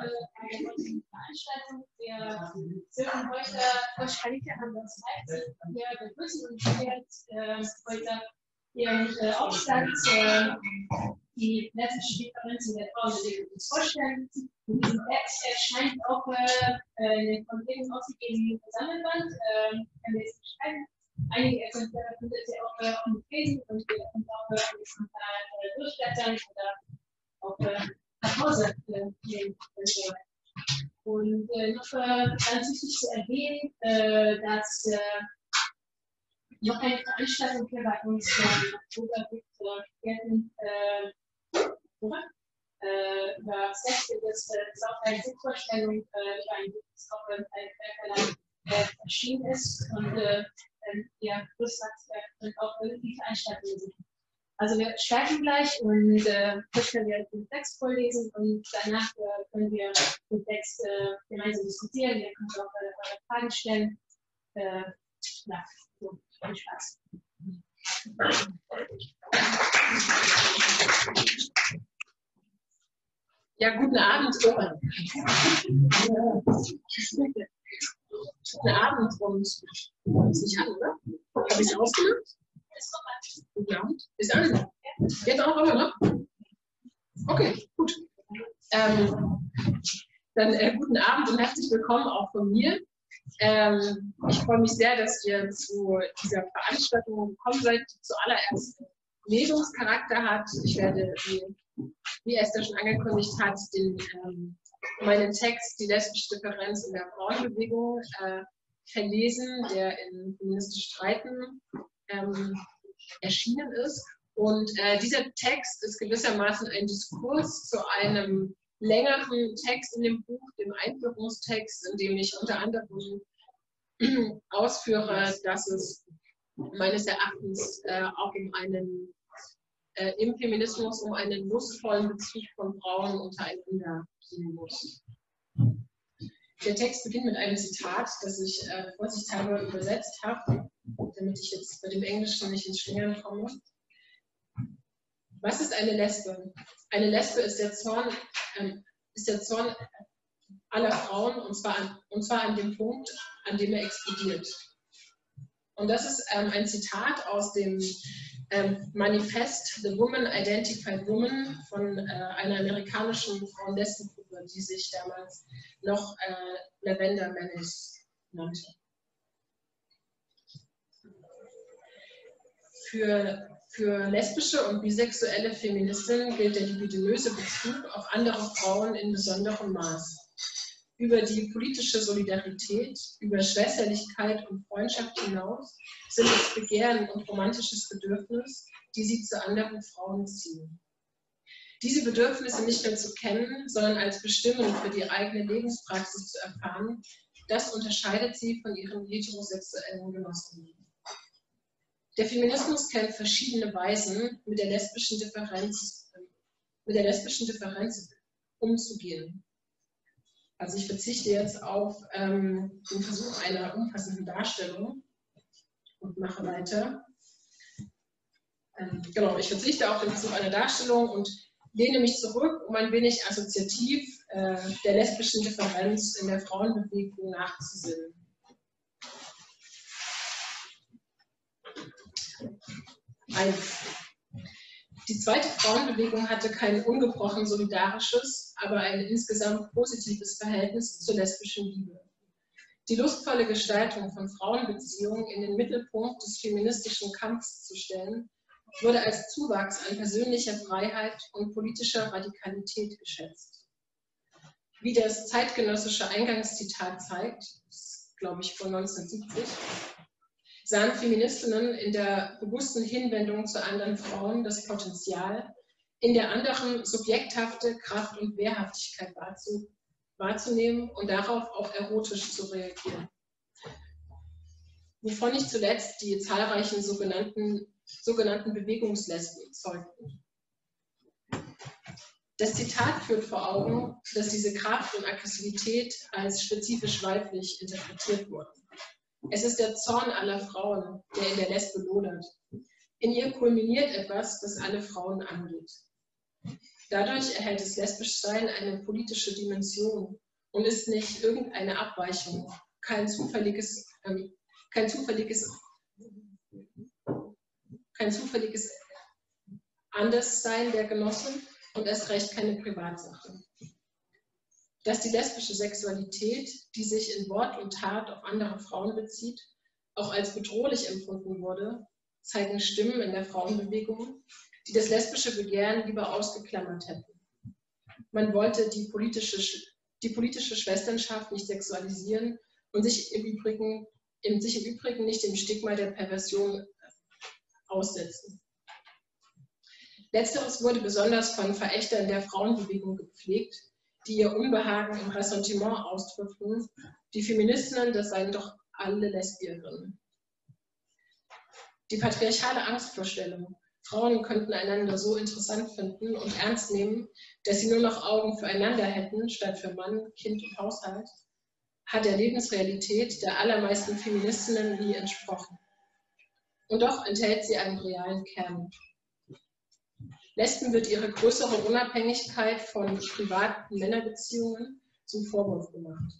alle heutigen Veranstaltung. Wir sind heute wahrscheinlich an das Leipzig. Wir begrüßen uns äh, heute hier im äh, Aufstand äh, die letzte Differenzen der Frauenbewegung uns vorstellen. In diesem Text erscheint auch äh, in den von Kollegen ausgegebenen Sammelband. Äh, wir. Einige Exemplare findet ihr auch äh, auf dem Facebook und ihr könnt auch äh, Exemplare durchblättern oder auch äh, nach Hause. Und äh, noch äh, ganz wichtig zu erwähnen, äh, dass äh, noch eine Veranstaltung hier bei uns im Oktober gibt, werden äh, über Sex, das ist auch eine Buchvorstellung über ein Buch, das auch ein Werk erschienen ist. Und äh, ja, Chris sagt, auch die Veranstaltungen sind also wir starten gleich und äh, können wir den Text vorlesen und danach äh, können wir den Text äh, gemeinsam diskutieren. Ihr könnt auch äh, eure Fragen stellen. Äh, ja, so, viel Spaß. Ja, guten Abend. Guten Abend und ist nicht an, oder? Habe ich es ausgemacht? Ja, ist alles. Geht auch, oder? Ne? Okay, gut. Ähm, dann äh, guten Abend und herzlich willkommen auch von mir. Ähm, ich freue mich sehr, dass ihr zu dieser Veranstaltung gekommen seid, die zuallererst Lesungscharakter hat. Ich werde, wie, wie Esther schon angekündigt hat, den, ähm, meinen Text Die lesbische Differenz in der Frauenbewegung äh, verlesen, der in Feministisch Streiten ähm, erschienen ist. Und äh, dieser Text ist gewissermaßen ein Diskurs zu einem längeren Text in dem Buch, dem Einführungstext, in dem ich unter anderem ausführe, dass es meines Erachtens äh, auch um einen äh, im Feminismus um einen lustvollen Bezug von Frauen untereinander gehen muss. Der Text beginnt mit einem Zitat, das ich äh, vorsichtshalber übersetzt habe damit ich jetzt bei dem Englischen nicht ins Schlingern komme. Was ist eine Lesbe? Eine Lesbe ist der Zorn, ähm, ist der Zorn aller Frauen und zwar, an, und zwar an dem Punkt, an dem er explodiert. Und das ist ähm, ein Zitat aus dem ähm, Manifest The Woman Identified Woman von äh, einer amerikanischen Die sich damals noch äh, Lavender Menace nannte. Für, für lesbische und bisexuelle Feministinnen gilt der libidinöse Bezug auf andere Frauen in besonderem Maß. Über die politische Solidarität, über Schwesterlichkeit und Freundschaft hinaus sind es Begehren und romantisches Bedürfnis, die sie zu anderen Frauen ziehen. Diese Bedürfnisse nicht nur zu kennen, sondern als Bestimmung für die eigene Lebenspraxis zu erfahren, das unterscheidet sie von ihren heterosexuellen Genossinnen. Der Feminismus kennt verschiedene Weisen, mit der lesbischen Differenz, mit der lesbischen Differenz umzugehen. Also ich verzichte jetzt auf ähm, den Versuch einer umfassenden Darstellung und mache weiter. Ähm, genau, ich verzichte auf den Versuch einer Darstellung und lehne mich zurück, um ein wenig assoziativ äh, der lesbischen Differenz in der Frauenbewegung nachzusinnen. Eins. Die zweite Frauenbewegung hatte kein ungebrochen solidarisches, aber ein insgesamt positives Verhältnis zur lesbischen Liebe. Die lustvolle Gestaltung von Frauenbeziehungen in den Mittelpunkt des feministischen Kampfs zu stellen, wurde als Zuwachs an persönlicher Freiheit und politischer Radikalität geschätzt. Wie das zeitgenössische Eingangszitat zeigt, glaube ich von 1970, sahen Feministinnen in der bewussten Hinwendung zu anderen Frauen das Potenzial, in der anderen subjekthafte Kraft und Wehrhaftigkeit wahrzunehmen und darauf auch erotisch zu reagieren. Wovon nicht zuletzt die zahlreichen sogenannten, sogenannten Bewegungslesben zeugten. Das Zitat führt vor Augen, dass diese Kraft und Aggressivität als spezifisch weiblich interpretiert wurden. Es ist der Zorn aller Frauen, der in der Lesbe lodert. In ihr kulminiert etwas, das alle Frauen angeht. Dadurch erhält das Lesbischsein eine politische Dimension und ist nicht irgendeine Abweichung, kein zufälliges, ähm, kein zufälliges, kein zufälliges Anderssein der Genossen und erst recht keine Privatsache. Dass die lesbische Sexualität, die sich in Wort und Tat auf andere Frauen bezieht, auch als bedrohlich empfunden wurde, zeigen Stimmen in der Frauenbewegung, die das lesbische Begehren lieber ausgeklammert hätten. Man wollte die politische, die politische Schwesternschaft nicht sexualisieren und sich im, Übrigen, sich im Übrigen nicht dem Stigma der Perversion aussetzen. Letzteres wurde besonders von Verächtern der Frauenbewegung gepflegt, die ihr Unbehagen im Ressentiment ausdrückten. Die Feministinnen, das seien doch alle Lesbierinnen. Die patriarchale Angstvorstellung, Frauen könnten einander so interessant finden und ernst nehmen, dass sie nur noch Augen füreinander hätten, statt für Mann, Kind und Haushalt, hat der Lebensrealität der allermeisten Feministinnen nie entsprochen. Und doch enthält sie einen realen Kern. Lesben wird ihre größere Unabhängigkeit von privaten Männerbeziehungen zum Vorwurf gemacht.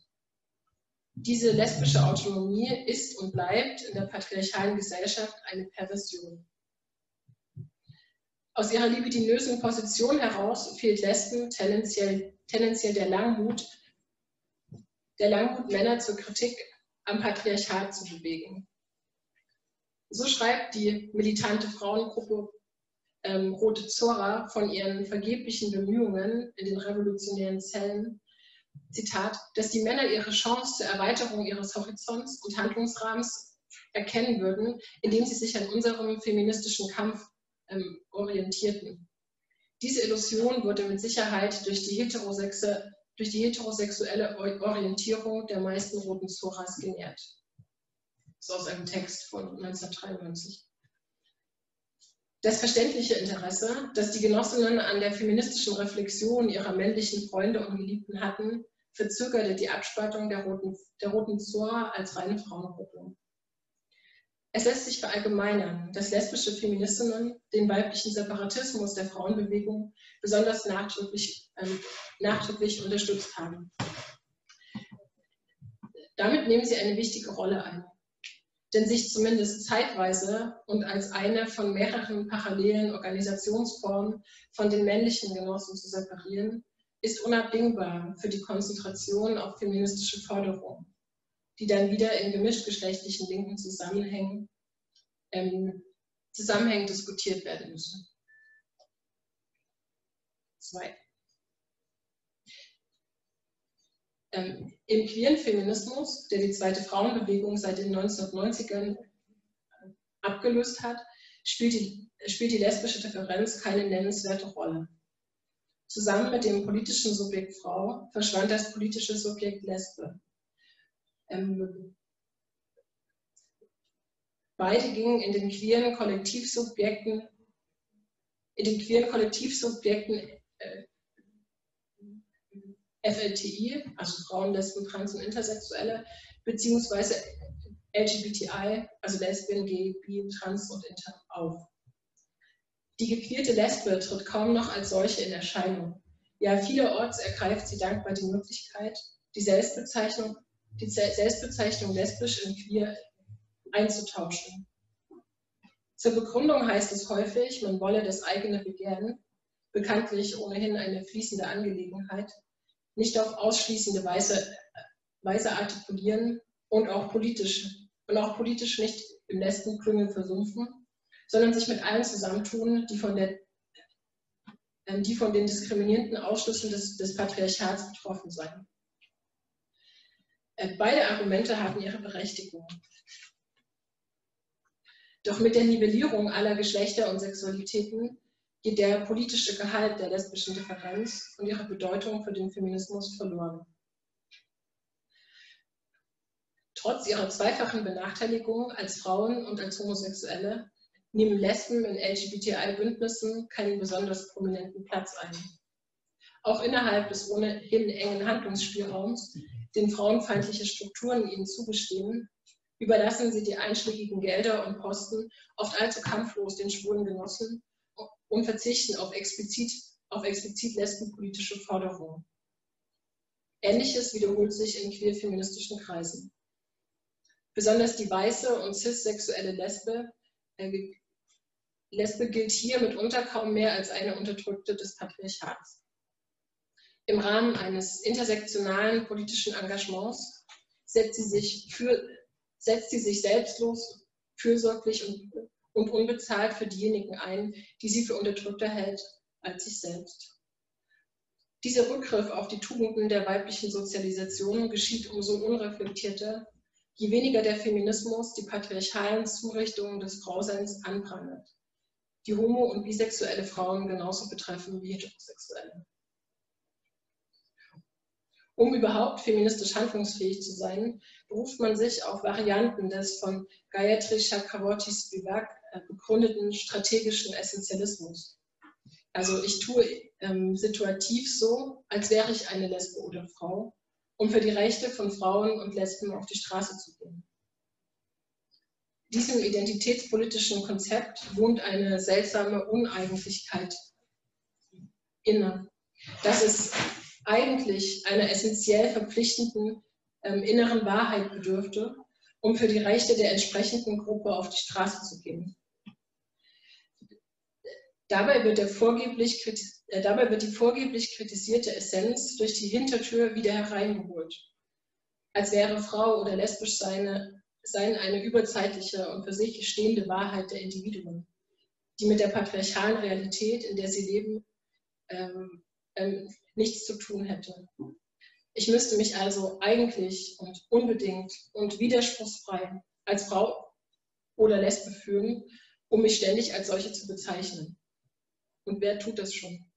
Diese lesbische Autonomie ist und bleibt in der patriarchalen Gesellschaft eine Perversion. Aus ihrer libidinösen Position heraus fehlt Lesben tendenziell, tendenziell der Langmut, der Langmut, Männer zur Kritik am Patriarchat zu bewegen. So schreibt die militante Frauengruppe ähm, Rote Zora von ihren vergeblichen Bemühungen in den revolutionären Zellen, Zitat, dass die Männer ihre Chance zur Erweiterung ihres Horizonts und Handlungsrahmens erkennen würden, indem sie sich an unserem feministischen Kampf ähm, orientierten. Diese Illusion wurde mit Sicherheit durch die, heterosexe, durch die heterosexuelle Orientierung der meisten roten Zoras genährt. Ist aus einem Text von 1993. Das verständliche Interesse, das die Genossinnen an der feministischen Reflexion ihrer männlichen Freunde und Geliebten hatten, verzögerte die Abspaltung der Roten, der Roten Zora als reine Frauengruppe. Es lässt sich verallgemeinern, dass lesbische Feministinnen den weiblichen Separatismus der Frauenbewegung besonders nachdrücklich, ähm, nachdrücklich unterstützt haben. Damit nehmen sie eine wichtige Rolle ein denn sich zumindest zeitweise und als eine von mehreren parallelen Organisationsformen von den männlichen Genossen zu separieren, ist unabdingbar für die Konzentration auf feministische Forderungen, die dann wieder in gemischtgeschlechtlichen linken Zusammenhängen, ähm, Zusammenhängen diskutiert werden müssen. Zwei. Ähm, Im queeren Feminismus, der die zweite Frauenbewegung seit den 1990ern abgelöst hat, spielt die, spielt die lesbische Differenz keine nennenswerte Rolle. Zusammen mit dem politischen Subjekt Frau verschwand das politische Subjekt Lesbe. Ähm, beide gingen in den queeren Kollektivsubjekten, in den queeren Kollektivsubjekten äh, FLTI, also Frauen, Lesben, Trans und Intersexuelle, beziehungsweise LGBTI, also Lesbien, Gay, Bi, Trans und Inter auf. Die gequeerte Lesbe tritt kaum noch als solche in Erscheinung. Ja, vielerorts ergreift sie dankbar die Möglichkeit, die Selbstbezeichnung, die Selbstbezeichnung lesbisch in queer einzutauschen. Zur Begründung heißt es häufig, man wolle das eigene Begehren, bekanntlich ohnehin eine fließende Angelegenheit, nicht auf ausschließende Weise, Weise artikulieren und auch politisch und auch politisch nicht im letzten versumpfen, sondern sich mit allen zusammentun, die von, der, ähm, die von den diskriminierenden Ausschlüssen des, des Patriarchats betroffen seien. Äh, beide Argumente hatten ihre Berechtigung. Doch mit der Nivellierung aller Geschlechter und Sexualitäten geht der politische Gehalt der lesbischen Differenz und ihre Bedeutung für den Feminismus verloren. Trotz ihrer zweifachen Benachteiligung als Frauen und als Homosexuelle nehmen Lesben in LGBTI-Bündnissen keinen besonders prominenten Platz ein. Auch innerhalb des ohnehin engen Handlungsspielraums, den frauenfeindliche Strukturen ihnen zugestehen, überlassen sie die einschlägigen Gelder und Posten oft allzu kampflos den schwulen Genossen und verzichten auf explizit auf explizit lesbenpolitische Forderungen. Ähnliches wiederholt sich in queer-feministischen Kreisen. Besonders die weiße und cissexuelle Lesbe, äh, Lesbe gilt hier mitunter kaum mehr als eine Unterdrückte des Patriarchats. Im Rahmen eines intersektionalen politischen Engagements setzt sie sich, für, setzt sie sich selbstlos, fürsorglich und, und unbezahlt für diejenigen ein, die sie für unterdrückter hält als sich selbst. Dieser Rückgriff auf die Tugenden der weiblichen Sozialisation geschieht umso unreflektierter, je weniger der Feminismus die patriarchalen Zurichtungen des Frauseins anprangert, die homo- und bisexuelle Frauen genauso betreffen wie heterosexuelle. Um überhaupt feministisch handlungsfähig zu sein, beruft man sich auf Varianten des von Gayatri Chakravorty Spivak begründeten strategischen Essentialismus. Also ich tue ähm, situativ so, als wäre ich eine Lesbe oder Frau um für die Rechte von Frauen und Lesben auf die Straße zu gehen. Diesem identitätspolitischen Konzept wohnt eine seltsame Uneigentlichkeit inne, dass es eigentlich einer essentiell verpflichtenden ähm, inneren Wahrheit bedürfte, um für die Rechte der entsprechenden Gruppe auf die Straße zu gehen. Dabei wird, vorgeblich, äh, dabei wird, die vorgeblich kritisierte Essenz durch die Hintertür wieder hereingeholt, als wäre Frau oder lesbisch sein, sein eine überzeitliche und für sich stehende Wahrheit der Individuen, die mit der patriarchalen Realität, in der sie leben, ähm, ähm, nichts zu tun hätte. Ich müsste mich also eigentlich und unbedingt und widerspruchsfrei als Frau oder Lesbe fühlen, um mich ständig als solche zu bezeichnen. Und wer tut das schon?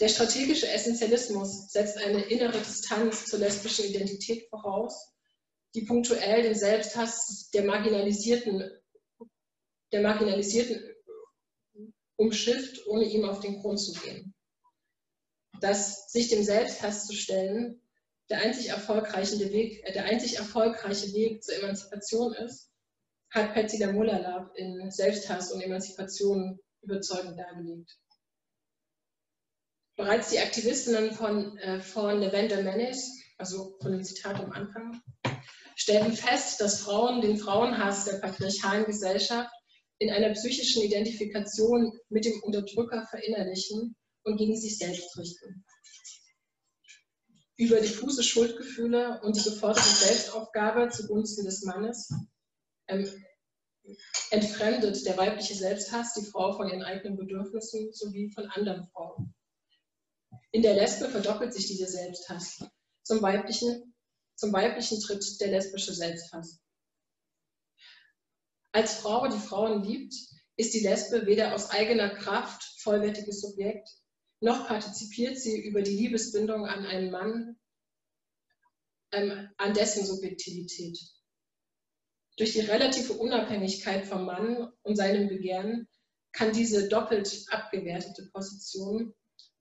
Der strategische Essentialismus setzt eine innere Distanz zur lesbischen Identität voraus, die punktuell den Selbsthass der Marginalisierten, der Marginalisierten umschifft, ohne ihm auf den Grund zu gehen. Dass sich dem Selbsthass zu stellen der einzig erfolgreiche Weg, äh, der einzig erfolgreiche Weg zur Emanzipation ist, hat Patsy Damolalab in Selbsthass und Emanzipation überzeugend dargelegt. Bereits die Aktivistinnen von, äh, von Lavender Menace, also von dem Zitat am Anfang, stellten fest, dass Frauen den Frauenhass der patriarchalen Gesellschaft in einer psychischen Identifikation mit dem Unterdrücker verinnerlichen und gegen sich selbst richten. Über diffuse Schuldgefühle und die geforderte Selbstaufgabe zugunsten des Mannes entfremdet der weibliche Selbsthass die Frau von ihren eigenen Bedürfnissen sowie von anderen Frauen. In der Lesbe verdoppelt sich dieser Selbsthass. Zum weiblichen, zum weiblichen tritt der lesbische Selbsthass. Als Frau, die Frauen liebt, ist die Lesbe weder aus eigener Kraft vollwertiges Subjekt, noch partizipiert sie über die Liebesbindung an einen Mann, ähm, an dessen Subjektivität. Durch die relative Unabhängigkeit vom Mann und seinem Begehren kann diese doppelt abgewertete Position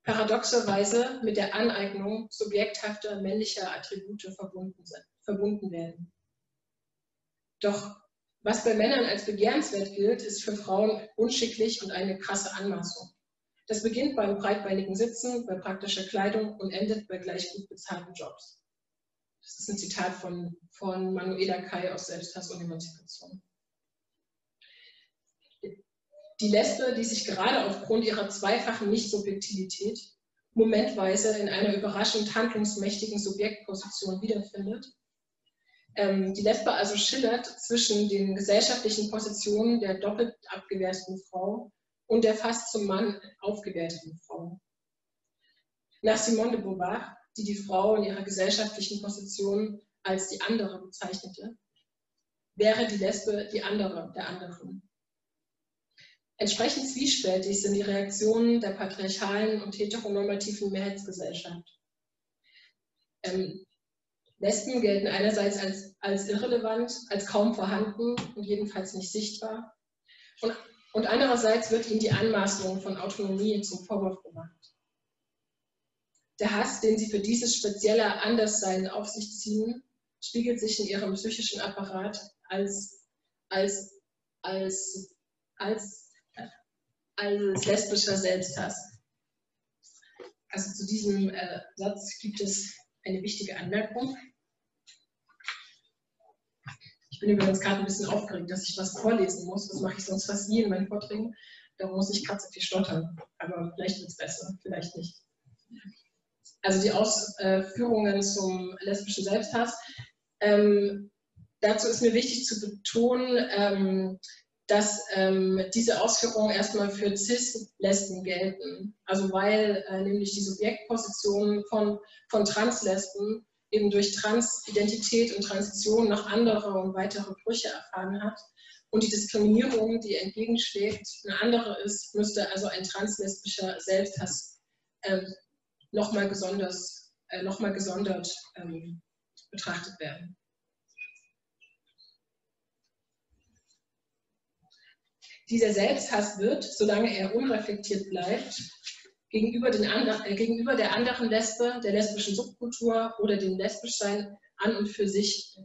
paradoxerweise mit der Aneignung subjekthafter männlicher Attribute verbunden, verbunden werden. Doch was bei Männern als begehrenswert gilt, ist für Frauen unschicklich und eine krasse Anmaßung. Das beginnt beim breitbeinigen Sitzen, bei praktischer Kleidung und endet bei gleich gut bezahlten Jobs. Das ist ein Zitat von, von Manuela Kai aus Selbsthass und Emanzipation. Die Lesbe, die sich gerade aufgrund ihrer zweifachen Nicht-Subjektivität momentweise in einer überraschend handlungsmächtigen Subjektposition wiederfindet. Ähm, die Lesbe also schillert zwischen den gesellschaftlichen Positionen der doppelt abgewerteten Frau und der fast zum Mann aufgewerteten Frau. Nach Simone de Beauvoir die die Frau in ihrer gesellschaftlichen Position als die andere bezeichnete, wäre die Lesbe die andere der anderen. Entsprechend zwiespältig sind die Reaktionen der patriarchalen und heteronormativen Mehrheitsgesellschaft. Ähm, Lesben gelten einerseits als, als irrelevant, als kaum vorhanden und jedenfalls nicht sichtbar. Und, und andererseits wird ihnen die Anmaßung von Autonomie zum Vorwurf gemacht. Der Hass, den sie für dieses spezielle Anderssein auf sich ziehen, spiegelt sich in ihrem psychischen Apparat als, als, als, als, als lesbischer Selbsthass. Also zu diesem äh, Satz gibt es eine wichtige Anmerkung. Ich bin übrigens gerade ein bisschen aufgeregt, dass ich was vorlesen muss. Das mache ich sonst fast nie in meinen Vorträgen. Da muss ich gerade so viel stottern. Aber vielleicht wird es besser, vielleicht nicht. Also die Ausführungen zum lesbischen Selbsthass. Ähm, dazu ist mir wichtig zu betonen, ähm, dass ähm, diese Ausführungen erstmal für Cis-Lesben gelten. Also weil äh, nämlich die Subjektposition von, von Trans-Lesben eben durch Transidentität und Transition noch andere und weitere Brüche erfahren hat. Und die Diskriminierung, die entgegenschlägt, eine andere ist, müsste also ein translesbischer Selbsthass äh, nochmal besonders, äh, noch gesondert ähm, betrachtet werden. Dieser Selbsthass wird, solange er unreflektiert bleibt, gegenüber, den andre, äh, gegenüber der anderen Lesbe, der lesbischen Subkultur oder dem Lesbischsein an und für sich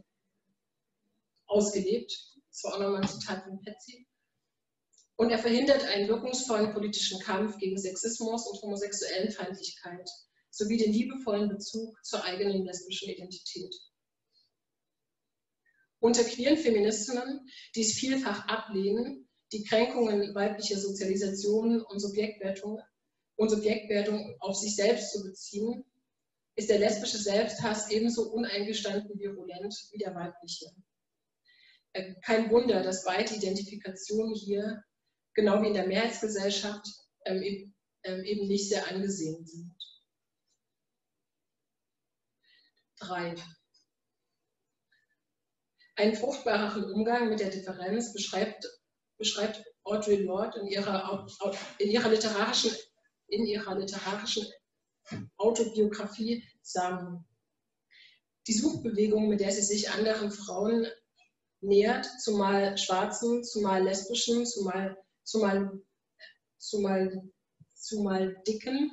ausgelebt. Das war auch nochmal ein Zitat von Patsy. Und er verhindert einen wirkungsvollen politischen Kampf gegen Sexismus und homosexuellen Feindlichkeit sowie den liebevollen Bezug zur eigenen lesbischen Identität. Unter queeren Feministinnen, die es vielfach ablehnen, die Kränkungen weiblicher Sozialisation und Subjektwertung und Subjektwertung auf sich selbst zu beziehen, ist der lesbische Selbsthass ebenso uneingestanden virulent wie der weibliche. Äh, kein Wunder, dass beide Identifikationen hier, genau wie in der Mehrheitsgesellschaft, ähm, ähm, eben nicht sehr angesehen sind. Drei. Einen fruchtbareren Umgang mit der Differenz beschreibt, beschreibt Audre Lorde in ihrer, in ihrer literarischen in ihrer literarischen Autobiografie Samen. Die Suchbewegung, mit der sie sich anderen Frauen nähert, zumal schwarzen, zumal lesbischen, zumal, zumal, zumal, zumal dicken,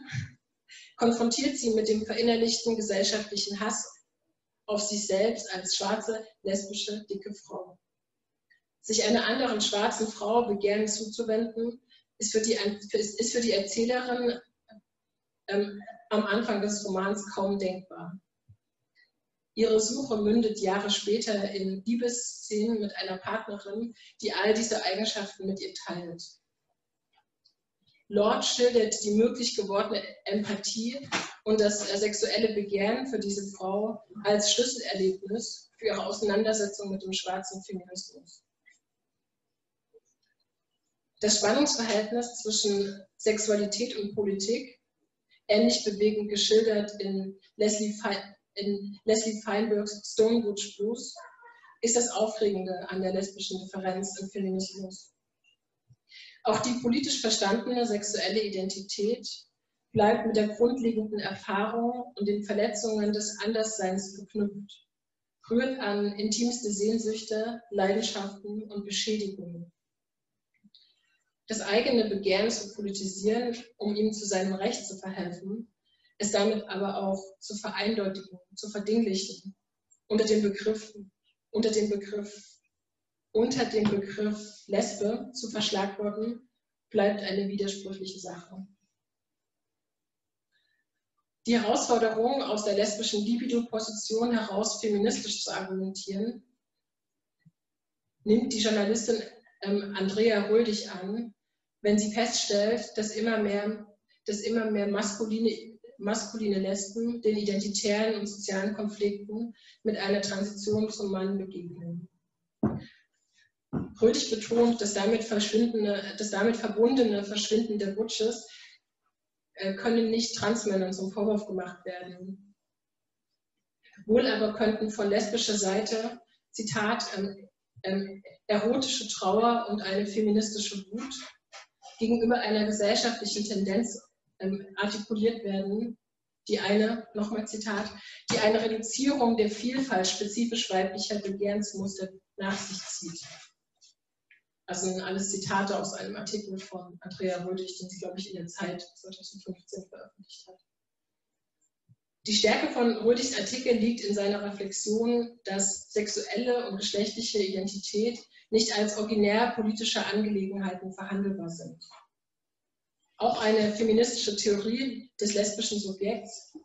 konfrontiert sie mit dem verinnerlichten gesellschaftlichen Hass auf sich selbst als schwarze, lesbische, dicke Frau. Sich einer anderen schwarzen Frau Begehren zuzuwenden, ist für die, ist für die Erzählerin ähm, am Anfang des Romans kaum denkbar. Ihre Suche mündet Jahre später in Liebesszenen mit einer Partnerin, die all diese Eigenschaften mit ihr teilt. Lord schildert die möglich gewordene Empathie und das sexuelle Begehren für diese Frau als Schlüsselerlebnis für ihre Auseinandersetzung mit dem schwarzen Feminismus. Das Spannungsverhältnis zwischen Sexualität und Politik, ähnlich bewegend geschildert in Leslie, in Leslie Feinbergs Stonebridge Blues, ist das Aufregende an der lesbischen Differenz im Feminismus. Auch die politisch verstandene sexuelle Identität bleibt mit der grundlegenden Erfahrung und den Verletzungen des Andersseins verknüpft, rührt an intimste Sehnsüchte, Leidenschaften und Beschädigungen das eigene Begehren zu politisieren, um ihm zu seinem Recht zu verhelfen, es damit aber auch zu vereindeutigen, zu verdinglichen, unter dem Begriff, unter dem Begriff, unter dem Begriff Lesbe zu verschlagworten, bleibt eine widersprüchliche Sache. Die Herausforderung, aus der lesbischen Libido-Position heraus feministisch zu argumentieren, nimmt die Journalistin ähm, Andrea Rödig an, wenn sie feststellt, dass immer mehr, dass immer mehr maskuline, maskuline Lesben den identitären und sozialen Konflikten mit einer Transition zum Mann begegnen. Rödig betont, dass damit, das damit verbundene Verschwinden der Butches äh, können nicht Transmännern zum Vorwurf gemacht werden. Wohl aber könnten von lesbischer Seite, Zitat, ähm, ähm, erotische Trauer und eine feministische Wut gegenüber einer gesellschaftlichen Tendenz ähm, artikuliert werden, die eine, nochmal Zitat, die eine Reduzierung der Vielfalt spezifisch weiblicher Begehrensmuster nach sich zieht. Also alles Zitate aus einem Artikel von Andrea Rödig, den sie, glaube ich, in der Zeit 2015 veröffentlicht hat. Die Stärke von Rödigs Artikel liegt in seiner Reflexion, dass sexuelle und geschlechtliche Identität nicht als originär politische Angelegenheiten verhandelbar sind. Auch eine feministische Theorie des lesbischen Subjekts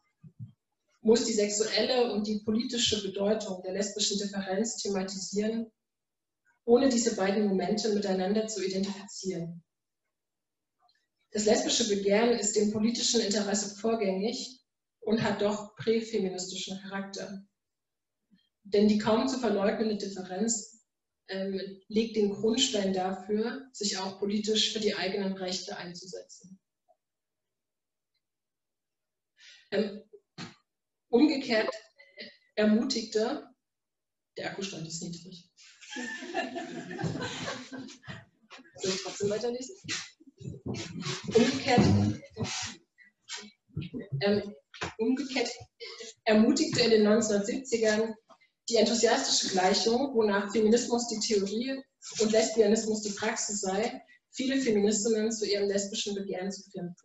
muss die sexuelle und die politische Bedeutung der lesbischen Differenz thematisieren, ohne diese beiden Momente miteinander zu identifizieren. Das lesbische Begehren ist dem politischen Interesse vorgängig und hat doch präfeministischen Charakter. Denn die kaum zu verleugnende Differenz ähm, legt den Grundstein dafür, sich auch politisch für die eigenen Rechte einzusetzen. Ähm, umgekehrt ermutigte, der Akkustand ist niedrig. Soll ich trotzdem weiterlesen? Umgekehrt, ähm, umgekehrt ermutigte in den 1970ern die enthusiastische Gleichung, wonach Feminismus die Theorie und Lesbianismus die Praxis sei, viele Feministinnen zu ihrem lesbischen Begehren zu finden.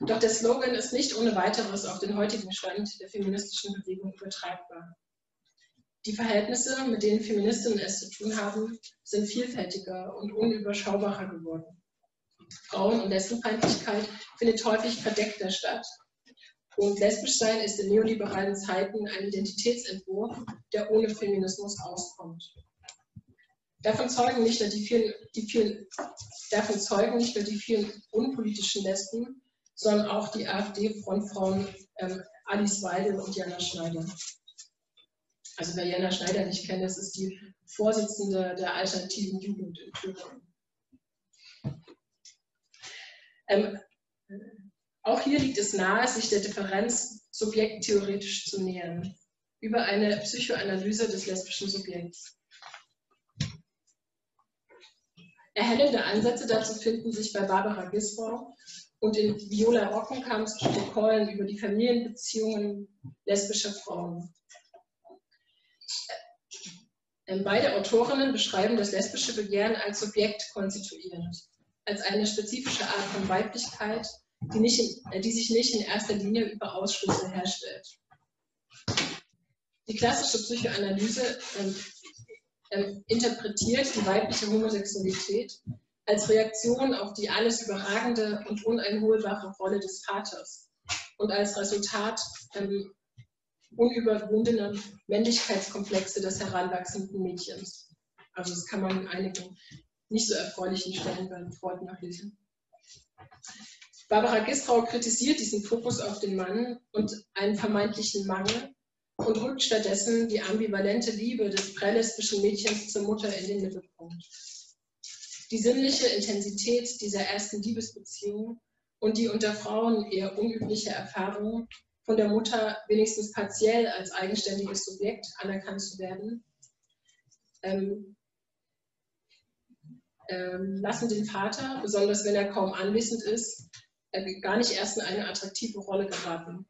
Doch der Slogan ist nicht ohne weiteres auf den heutigen Stand der feministischen Bewegung übertragbar. Die Verhältnisse, mit denen Feministinnen es zu tun haben, sind vielfältiger und unüberschaubarer geworden. Frauen- und Lesbenfeindlichkeit findet häufig verdeckter statt und lesbisch sein ist in neoliberalen Zeiten ein Identitätsentwurf, der ohne Feminismus auskommt. Davon zeugen nicht nur die vielen, die vielen, davon zeugen nicht nur die vielen unpolitischen Lesben, sondern auch die AfD-Frontfrauen ähm, Alice Weidel und Jana Schneider. Also wer Jana Schneider nicht kennt, das ist die Vorsitzende der alternativen Jugend in Thüringen. Ähm, auch hier liegt es nahe, sich der Differenz subjekttheoretisch zu nähern, über eine Psychoanalyse des lesbischen Subjekts. Erhellende Ansätze dazu finden sich bei Barbara Gisborg und in Viola Rockenkamps Protokollen über die Familienbeziehungen lesbischer Frauen. Ähm, beide Autorinnen beschreiben das lesbische Begehren als Subjekt konstituierend, als eine spezifische Art von Weiblichkeit, die, nicht äh, die sich nicht in erster Linie über Ausschlüsse herstellt. Die klassische Psychoanalyse ähm, ähm, interpretiert die weibliche Homosexualität als Reaktion auf die alles überragende und uneinholbare Rolle des Vaters und als Resultat ähm, unüberwundener Männlichkeitskomplexe des heranwachsenden Mädchens. Also das kann man in einigen nicht so erfreulichen Stellen beim Freud nachlesen. Barbara Gistrau kritisiert diesen Fokus auf den Mann und einen vermeintlichen Mangel und rückt stattdessen die ambivalente Liebe des prälesbischen Mädchens zur Mutter in den Mittelpunkt. Die sinnliche Intensität dieser ersten Liebesbeziehung und die unter Frauen eher unübliche Erfahrung, von der Mutter wenigstens partiell als eigenständiges Subjekt anerkannt zu werden, ähm, ähm, lassen den Vater, besonders wenn er kaum anwesend ist, gar nicht erst in eine attraktive Rolle geraten.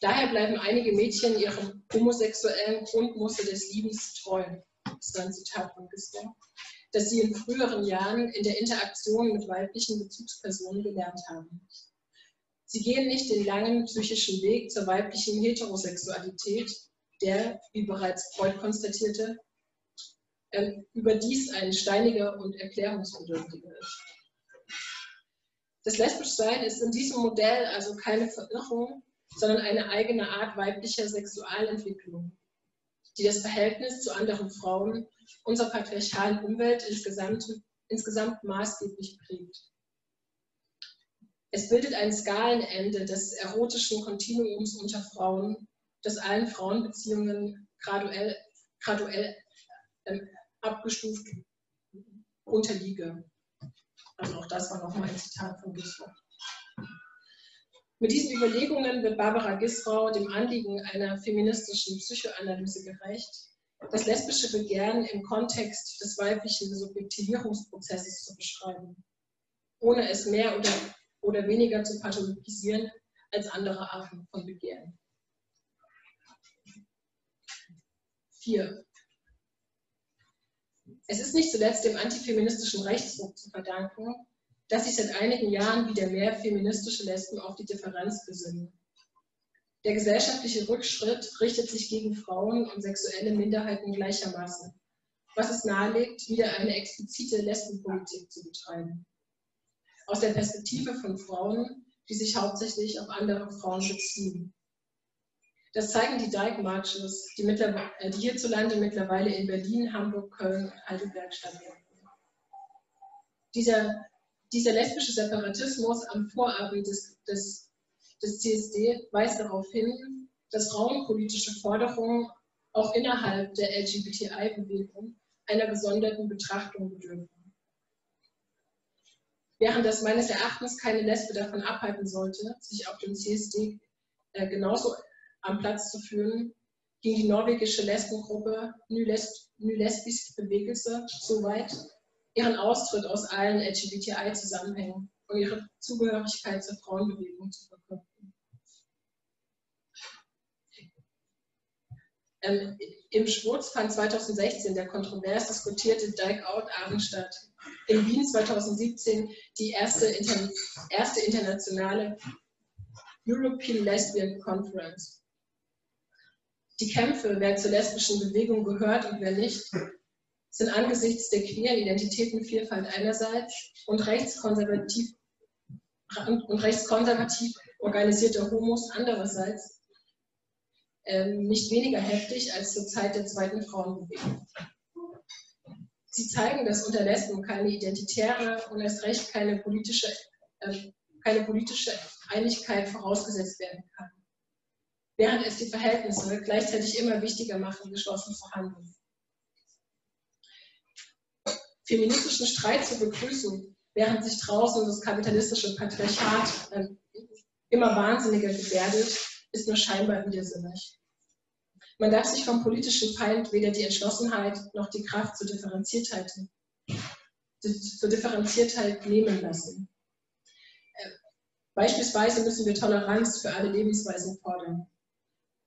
Daher bleiben einige Mädchen ihrem homosexuellen Grundmuster des Liebens treu. Das ist ein Zitat von Gisler, das sie in früheren Jahren in der Interaktion mit weiblichen Bezugspersonen gelernt haben. Sie gehen nicht den langen psychischen Weg zur weiblichen Heterosexualität, der, wie bereits Freud konstatierte, ähm, überdies ein steiniger und erklärungsbedürftiger ist. Das Lesbischsein ist in diesem Modell also keine Verirrung, sondern eine eigene Art weiblicher Sexualentwicklung, die das Verhältnis zu anderen Frauen unserer patriarchalen Umwelt insgesamt, insgesamt maßgeblich prägt. Es bildet ein Skalenende des erotischen Kontinuums unter Frauen, das allen Frauenbeziehungen graduell, graduell äh, abgestuft unterliege. Also auch das war nochmal ein Zitat von Gisrau. Mit diesen Überlegungen wird Barbara Gisrau dem Anliegen einer feministischen Psychoanalyse gerecht, das lesbische Begehren im Kontext des weiblichen Subjektivierungsprozesses zu beschreiben, ohne es mehr oder, oder weniger zu pathologisieren als andere Arten von Begehren. 4. Es ist nicht zuletzt dem antifeministischen Rechtsruck zu verdanken, dass sich seit einigen Jahren wieder mehr feministische Lesben auf die Differenz besinnen. Der gesellschaftliche Rückschritt richtet sich gegen Frauen und sexuelle Minderheiten gleichermaßen, was es nahelegt, wieder eine explizite Lesbenpolitik zu betreiben. aus der Perspektive von Frauen, die sich hauptsächlich auf andere Frauen beziehen. Das zeigen die Dyke Marches, die, äh, die hierzulande mittlerweile in Berlin, Hamburg, Köln und Heidelberg stattfinden. Dieser, dieser lesbische Separatismus am Vorabend des, des, des CSD weist darauf hin, dass frauenpolitische Forderungen auch innerhalb der LGBTI-Bewegung einer gesonderten Betrachtung bedürfen. Während das meines Erachtens keine Lesbe davon abhalten sollte, sich auf dem CSD äh, genauso am Platz zu führen, ging die norwegische Lesbengruppe Ny Lesbisk Bewegelse so weit, ihren Austritt aus allen LGBTI-Zusammenhängen und ihre Zugehörigkeit zur Frauenbewegung zu verkünden. Ähm, Im Schwurz fand 2016 der kontrovers diskutierte Dyke-Out-Abend statt. In Wien 2017 die erste, Inter erste internationale European Lesbian Conference. Die Kämpfe, wer zur lesbischen Bewegung gehört und wer nicht, sind angesichts der queeren Identitätenvielfalt einerseits und rechtskonservativ, und rechtskonservativ organisierter Homos andererseits ähm, nicht weniger heftig als zur Zeit der zweiten Frauenbewegung. Sie zeigen, dass unter Lesben keine identitäre und erst recht keine politische, äh, keine politische Einigkeit vorausgesetzt werden kann während es die Verhältnisse gleichzeitig immer wichtiger machen, geschlossen zu handeln. Feministischen Streit zu begrüßen, während sich draußen das kapitalistische Patriarchat äh, immer wahnsinniger gebärdet, ist nur scheinbar widersinnig. Man darf sich vom politischen Feind weder die Entschlossenheit noch die Kraft zur Differenziertheit, zur Differenziertheit nehmen lassen. Äh, beispielsweise müssen wir Toleranz für alle Lebensweisen fordern.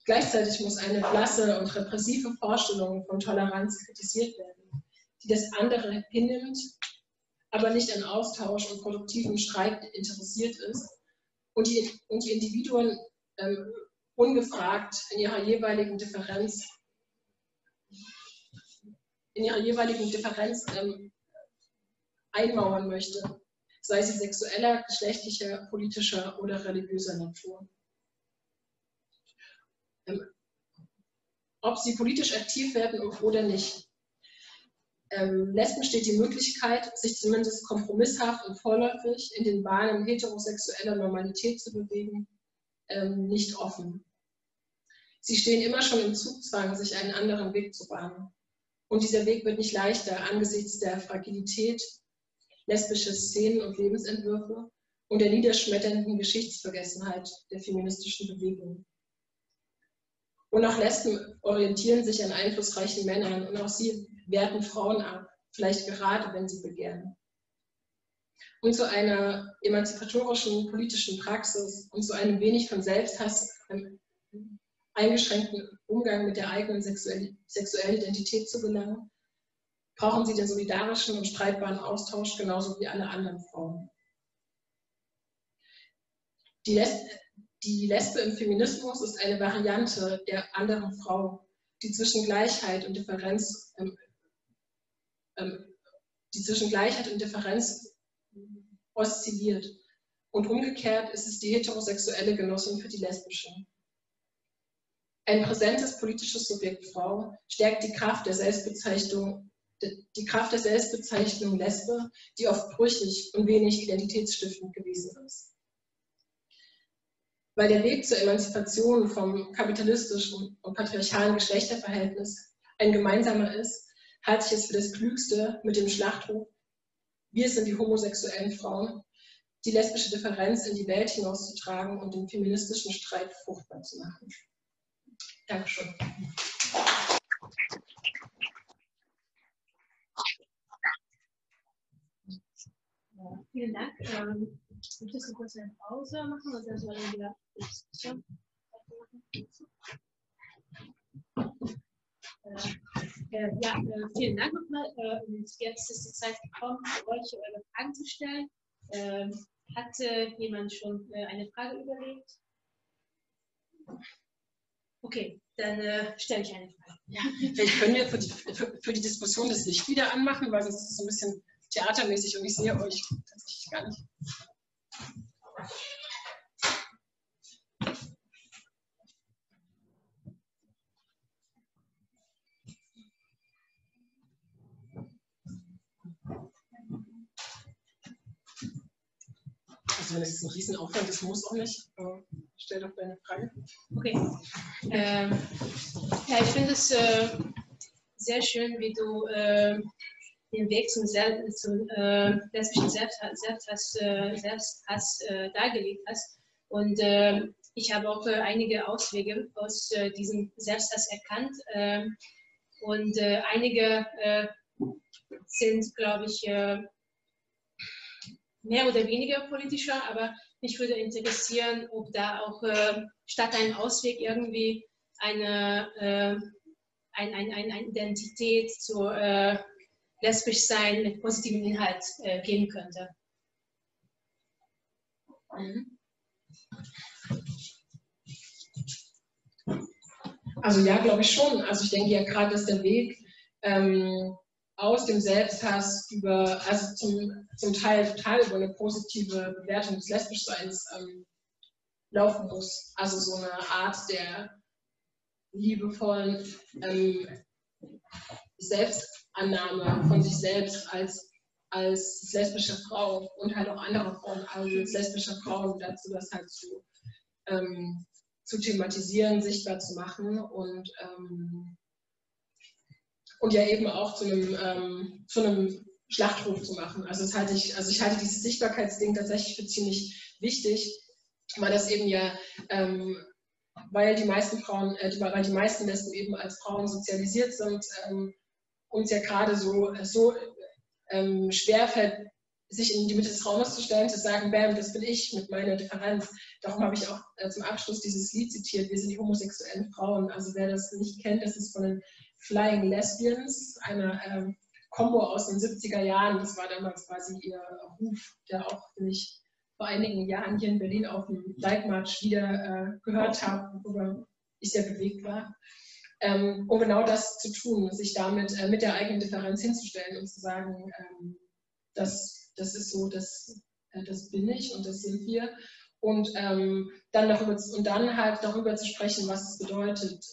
Gleichzeitig muss eine blasse und repressive Vorstellung von Toleranz kritisiert werden, die das andere hinnimmt, aber nicht an Austausch und produktiven Streit interessiert ist und die, und die Individuen ähm, ungefragt in ihrer jeweiligen Differenz in ihrer jeweiligen Differenz ähm, einmauern möchte, sei sie sexueller, geschlechtlicher, politischer oder religiöser Natur. Ähm, ob sie politisch aktiv werden oder nicht. Ähm, Lesben steht die Möglichkeit, sich zumindest kompromisshaft und vorläufig in den Bahnen heterosexueller Normalität zu bewegen, ähm, nicht offen. Sie stehen immer schon im Zugzwang, sich einen anderen Weg zu bahnen. Und dieser Weg wird nicht leichter angesichts der Fragilität lesbischer Szenen und Lebensentwürfe und der niederschmetternden Geschichtsvergessenheit der feministischen Bewegung. Und auch Lesben orientieren sich an einflussreichen Männern und auch sie werten Frauen ab, vielleicht gerade, wenn sie begehren. Und zu einer emanzipatorischen politischen Praxis und zu einem wenig von Selbsthass, eingeschränkten Umgang mit der eigenen sexuellen Identität zu gelangen, brauchen sie den solidarischen und streitbaren Austausch genauso wie alle anderen Frauen. Die, Les die Lesbe im Feminismus ist eine Variante der anderen Frau, die zwischen Gleichheit und Differenz, ähm, ähm, die zwischen Gleichheit und Differenz oszilliert. Und umgekehrt ist es die heterosexuelle Genossin für die lesbische. Ein präsentes politisches Subjekt Frau stärkt die Kraft der Selbstbezeichnung, die Kraft der Selbstbezeichnung Lesbe, die oft brüchig und wenig identitätsstiftend gewesen ist. Weil der Weg zur Emanzipation vom kapitalistischen und patriarchalen Geschlechterverhältnis ein gemeinsamer ist, halte ich es für das Klügste mit dem Schlachtruf, wir sind die homosexuellen Frauen, die lesbische Differenz in die Welt hinauszutragen und den feministischen Streit fruchtbar zu machen. Dankeschön. vielen Dank. Möchtest du kurz eine Pause machen dann sollen wir wieder äh, ja, äh, vielen Dank nochmal. Äh, jetzt ist die Zeit gekommen, euch eure Fragen zu stellen. Ähm, hatte jemand schon äh, eine Frage überlegt? Okay, dann äh, stelle ich eine Frage. Ja, vielleicht können wir für die, für, für die Diskussion das Licht wieder anmachen, weil sonst ist es ein bisschen theatermäßig und ich sehe euch tatsächlich gar nicht. Also wenn es ein Riesenaufwand ist, muss auch nicht. Aber stell doch deine Frage. Okay. Ähm, ja, ich finde es äh, sehr schön, wie du äh, den Weg zum, Sel zum äh, lesbischen Selbsthass, Selbsthass, äh, Selbsthass äh, dargelegt hast. Und äh, ich habe auch einige Auswege aus diesem Selbsthass erkannt. Ähm, und einige sind, glaube ich, mehr oder weniger politischer, aber mich würde interessieren, ob da auch äh, statt einem Ausweg irgendwie eine, äh, ein, ein, eine Identität zu äh, lesbisch sein mit positivem Inhalt äh, geben könnte. Mhm. Also ja, glaube ich schon. Also ich denke ja gerade, dass der Weg ähm, aus dem Selbsthass über, also zum, zum Teil total über eine positive Bewertung des Lesbischseins ähm, laufen muss. Also so eine Art der liebevollen ähm, Selbstannahme von sich selbst als, als lesbische Frau und halt auch andere Frauen als lesbische Frauen dazu, das halt zu, ähm, zu thematisieren, sichtbar zu machen und ähm, und ja eben auch zu einem, ähm, zu einem Schlachtruf zu machen. Also, das halte ich, also ich halte dieses Sichtbarkeitsding tatsächlich für ziemlich wichtig, weil das eben ja, ähm, weil die meisten Frauen, äh, weil die meisten Lesben eben als Frauen sozialisiert sind, ähm, uns ja gerade so, so ähm, schwerfällt, sich in die Mitte des Raumes zu stellen, zu sagen, bam, das bin ich mit meiner Differenz. Darum habe ich auch äh, zum Abschluss dieses Lied zitiert, wir sind die homosexuellen Frauen. Also wer das nicht kennt, das ist von den Flying Lesbians, eine ähm, Combo aus den 70er Jahren. Das war damals quasi ihr Ruf, der auch, den ich vor einigen Jahren hier in Berlin auf dem Leitmarsch wieder äh, gehört habe, worüber ich sehr bewegt war. Ähm, um genau das zu tun, sich damit äh, mit der eigenen Differenz hinzustellen und zu sagen, ähm, das, das ist so, das, äh, das bin ich und das sind wir. Und ähm, dann darüber und dann halt darüber zu sprechen, was es bedeutet,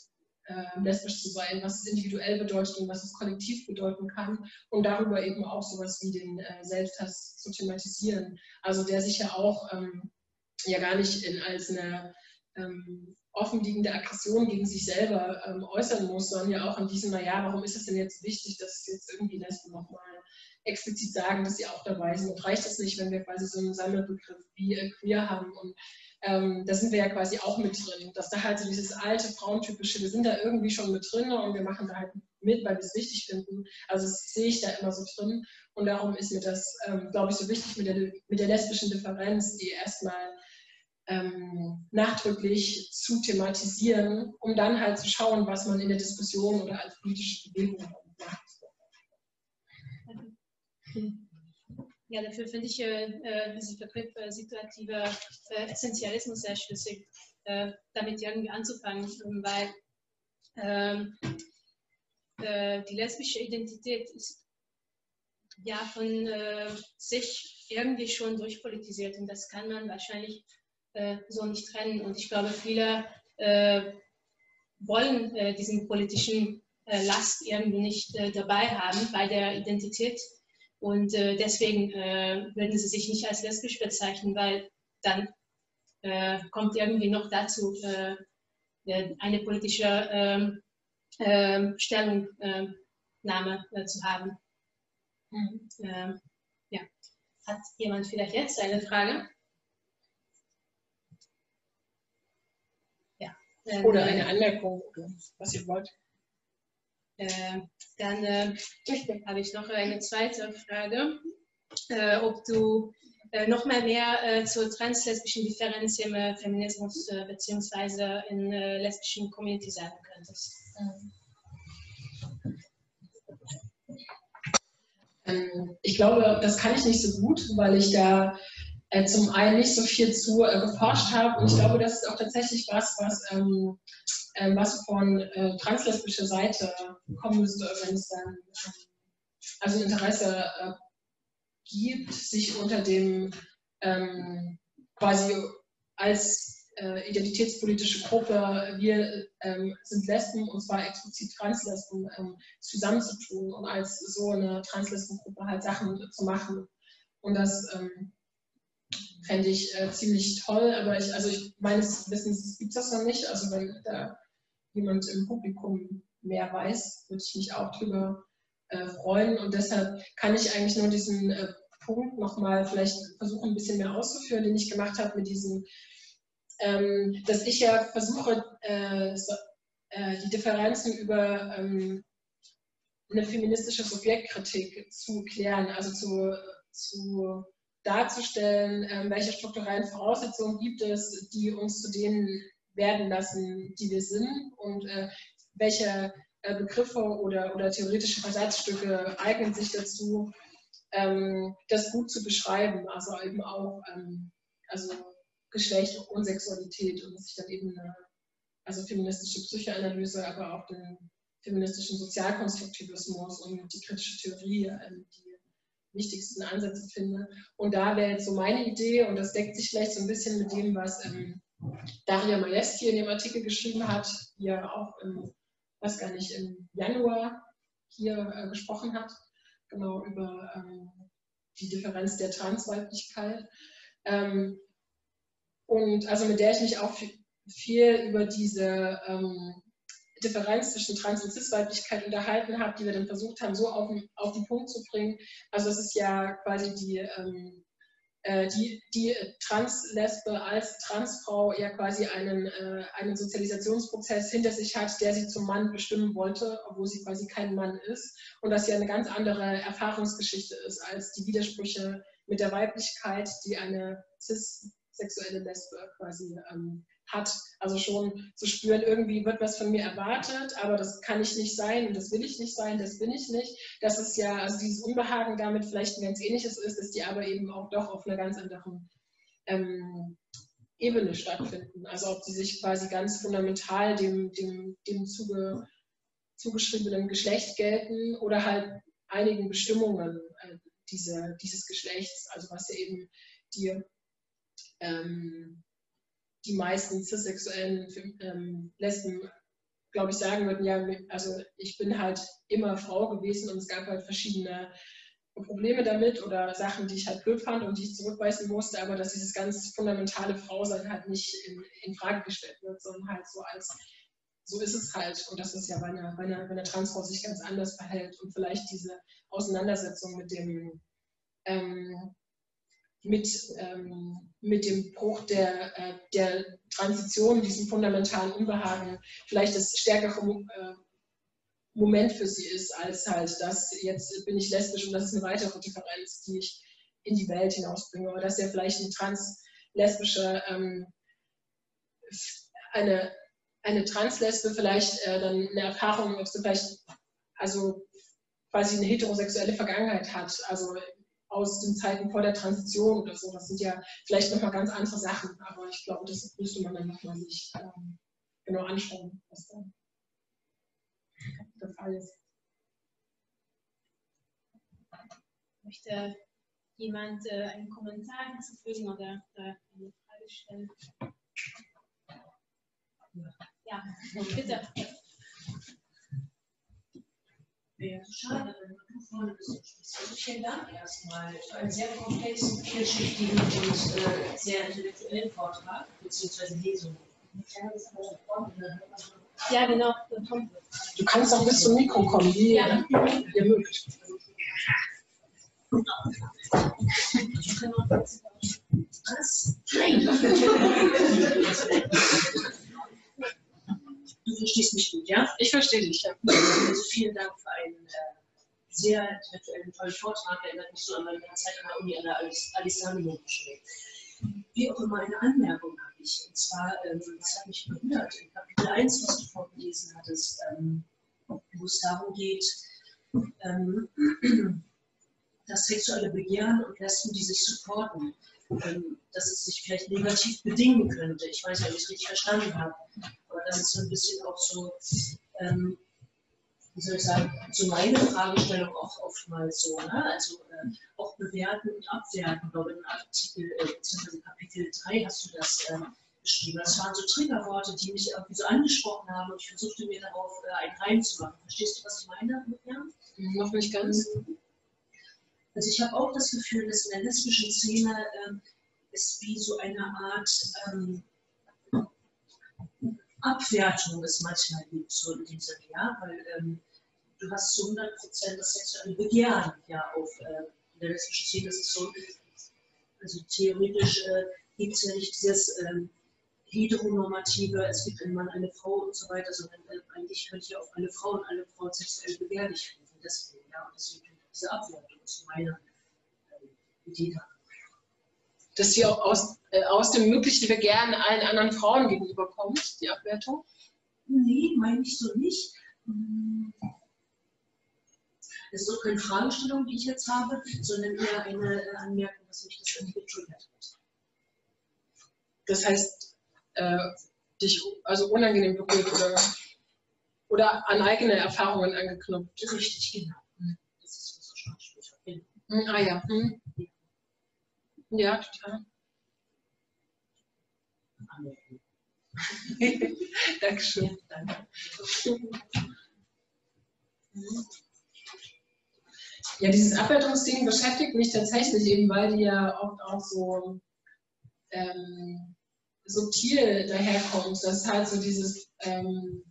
äh, lesbisch zu sein, was es individuell bedeutet und was es kollektiv bedeuten kann und darüber eben auch sowas wie den äh, Selbsthass zu thematisieren. Also der sich ja auch ähm, ja gar nicht in, als eine ähm, offenliegende Aggression gegen sich selber ähm, äußern muss, sondern ja auch in diesem, naja, warum ist es denn jetzt wichtig, dass jetzt irgendwie Lesben nochmal explizit sagen, dass sie auch dabei sind. Und reicht es nicht, wenn wir quasi so einen Sammelbegriff wie äh, queer haben und ähm, da sind wir ja quasi auch mit drin. Dass da halt so dieses alte Frauentypische, wir sind da irgendwie schon mit drin und wir machen da halt mit, weil wir es wichtig finden. Also das sehe ich da immer so drin. Und darum ist mir das, ähm, glaube ich, so wichtig mit der, mit der lesbischen Differenz, die erstmal ähm, nachdrücklich zu thematisieren, um dann halt zu schauen, was man in der Diskussion oder als politische Bewegung macht. Ja, dafür finde ich äh, äh, diesen Begriff äh, situativer äh, Essentialismus sehr schlüssig, äh, damit irgendwie anzufangen, weil ähm, äh, die lesbische Identität ist ja von sich irgendwie schon durchpolitisiert und das kann man wahrscheinlich so nicht trennen. Und ich glaube, viele wollen diesen politischen Last irgendwie nicht dabei haben bei der Identität und äh, deswegen äh, würden sie sich nicht als lesbisch bezeichnen, weil dann äh, kommt irgendwie noch dazu, äh, eine politische ähm, ähm, Stellungnahme äh, zu haben. Mhm. Ähm, ja. Hat jemand vielleicht jetzt eine Frage? Ja. Oder eine Anmerkung, was ihr wollt. Äh, dann äh, habe ich noch eine zweite Frage, äh, ob du äh, noch mal mehr äh, zur translesbischen Differenz im äh, Feminismus äh, bzw. in lesbischen Community sagen könntest. Ähm, ich glaube, das kann ich nicht so gut, weil ich da zum einen nicht so viel zu geforscht habe. Und ich glaube, das ist auch tatsächlich was, was ähm, ähm, was von äh, translesbischer Seite kommen müsste, wenn es dann ähm, also Interesse äh, gibt, sich unter dem ähm, quasi als äh, identitätspolitische Gruppe, wir ähm, sind Lesben und zwar explizit Translesben, ähm, zusammenzutun und als so eine Translesbengruppe halt Sachen zu machen. Und das ähm, fände ich äh, ziemlich toll, aber ich, also ich, meines Wissens gibt es das noch nicht. Also wenn da jemand im Publikum mehr weiß, würde ich mich auch drüber äh, freuen. Und deshalb kann ich eigentlich nur diesen äh, Punkt nochmal vielleicht versuchen, ein bisschen mehr auszuführen, den ich gemacht habe mit diesem, ähm, dass ich ja versuche, äh, so, äh, die Differenzen über ähm, eine feministische Subjektkritik zu klären, also zu, zu darzustellen, ähm, welche strukturellen Voraussetzungen gibt es, die uns zu denen werden lassen, die wir sind und äh, welche äh, Begriffe oder, oder theoretische Versatzstücke eignen sich dazu, ähm, das gut zu beschreiben, also eben auch ähm, also Geschlecht und Sexualität und sich dann eben eine also feministische Psychoanalyse, aber auch den feministischen Sozialkonstruktivismus und die kritische Theorie, ähm, die wichtigsten Ansätze finde. Und da wäre jetzt so meine Idee, und das deckt sich vielleicht so ein bisschen mit dem, was ähm, Daria Majewski in dem Artikel geschrieben hat, die ja auch im, weiß gar nicht, im Januar hier äh, gesprochen hat, genau über ähm, die Differenz der Transweiblichkeit. Ähm, und also mit der ich mich auch viel, über diese ähm, Differenz zwischen Trans- und Cis-Weiblichkeit unterhalten habe, die wir dann versucht haben, so auf den, auf den Punkt zu bringen. Also es ist ja quasi die, ähm, äh, die, die Translesbe als Transfrau ja quasi einen, äh, einen Sozialisationsprozess hinter sich hat, der sie zum Mann bestimmen wollte, obwohl sie quasi kein Mann ist. Und das ja eine ganz andere Erfahrungsgeschichte ist als die Widersprüche mit der Weiblichkeit, die eine cis-sexuelle Lesbe quasi ähm, hat. Also schon zu spüren, irgendwie wird was von mir erwartet, aber das kann ich nicht sein und das will ich nicht sein, das bin ich nicht. Das ist ja, also dieses Unbehagen damit vielleicht ein ganz ähnliches ist, dass die aber eben auch doch auf einer ganz anderen ähm, Ebene stattfinden. Also ob die sich quasi ganz fundamental dem, dem, dem zuge, zugeschriebenen Geschlecht gelten oder halt einigen Bestimmungen äh, diese, dieses Geschlechts, also was ja eben die ähm, die meisten cissexuellen ähm, Lesben, glaube ich, sagen würden, ja, also ich bin halt immer Frau gewesen und es gab halt verschiedene Probleme damit oder Sachen, die ich halt blöd fand und die ich zurückweisen musste, aber dass dieses ganz fundamentale Frausein halt nicht in, in Frage gestellt wird, sondern halt so als so ist es halt. Und das ist ja bei einer, bei einer, Transfrau sich ganz anders verhält. Und vielleicht diese Auseinandersetzung mit dem, ähm, mit, ähm, mit dem Bruch der, äh, der Transition, diesem fundamentalen Unbehagen, vielleicht das stärkere äh, Moment für sie ist, als halt das, jetzt bin ich lesbisch und das ist eine weitere Differenz, die ich in die Welt hinausbringe. Oder dass ja vielleicht eine translesbische, ähm, eine, eine Translesbe vielleicht äh, dann eine Erfahrung, ob sie vielleicht also quasi eine heterosexuelle Vergangenheit hat. Also aus den Zeiten vor der Transition oder so. Das sind ja vielleicht nochmal ganz andere Sachen, aber ich glaube, das müsste man dann nochmal sich ähm, genau anschauen, was da der Fall ist. Möchte jemand äh, einen Kommentar hinzufügen oder äh, eine Frage stellen? Ja, bitte. Schade, wenn du vorne bist vielen Dank erstmal für einen sehr komplexen, vielschichtigen und äh, sehr intellektuellen Vortrag bzw. Lesung. Ja, genau. Du kannst auch bis zum Mikro kommen, wie ja. ihr mögt. Was? Nein! Du verstehst mich gut, ja? Ich verstehe dich, ja. Also vielen Dank für einen äh, sehr intellektuellen, tollen Vortrag. Erinnert mich so an meine Zeit an der Uni an der Alessandro-Schule. Wie auch immer, eine Anmerkung habe ich. Und zwar, ähm, das hat mich berührt, in Kapitel 1, was du vorgelesen hattest, ähm, wo es darum geht, ähm, das sexuelle Begehren und Lesben, die sich supporten, ähm, dass es sich vielleicht negativ bedingen könnte. Ich weiß nicht, ob ich es richtig verstanden habe das ist so ein bisschen auch so, ähm, wie soll ich sagen, so meine Fragestellung auch oftmals so, ne? also äh, auch bewerten und abwerten, glaube ich, in Artikel, äh, Kapitel 3 3 hast du das äh, beschrieben. Das waren so Triggerworte, die mich irgendwie so angesprochen haben und ich versuchte mir darauf äh, einen Reim zu machen. Verstehst du, was ich meine? Ja? Noch nicht ganz. Also ich habe auch das Gefühl, dass in der lesbischen Szene ähm, es wie so eine Art ähm, Abwertung es manchmal gibt, so in diesem Jahr, weil ähm, du hast zu 100 Prozent das sexuelle Begehren ja auf äh, der lesbischen Szene. Das ist so, also theoretisch äh, gibt es ja nicht dieses ähm, heteronormative, es gibt einen Mann, eine Frau und so weiter, sondern äh, eigentlich könnte ich auf alle Frauen, alle Frauen sexuell begehrlich rufen. Deswegen, ja, und deswegen diese Abwertung ist meine äh, Idee da. Dass sie auch aus, äh, aus dem möglichen Begehren allen anderen Frauen gegenüberkommt, die Abwertung? Nee, meine ich so nicht. Das ist auch keine Fragestellung, die ich jetzt habe, sondern eher eine äh, Anmerkung, dass mich das irgendwie getriggert hat. Das heißt, äh, dich also unangenehm berührt oder, oder an eigene Erfahrungen angeknüpft. Richtig, genau. Mhm. Das ist so. Genau. Hm, ah ja. Hm. Ja, total. Dankeschön. Ja, danke. Ja, dieses Abwertungsding beschäftigt mich tatsächlich eben, weil die ja oft auch so ähm, subtil daherkommt. Das ist halt so dieses, ähm,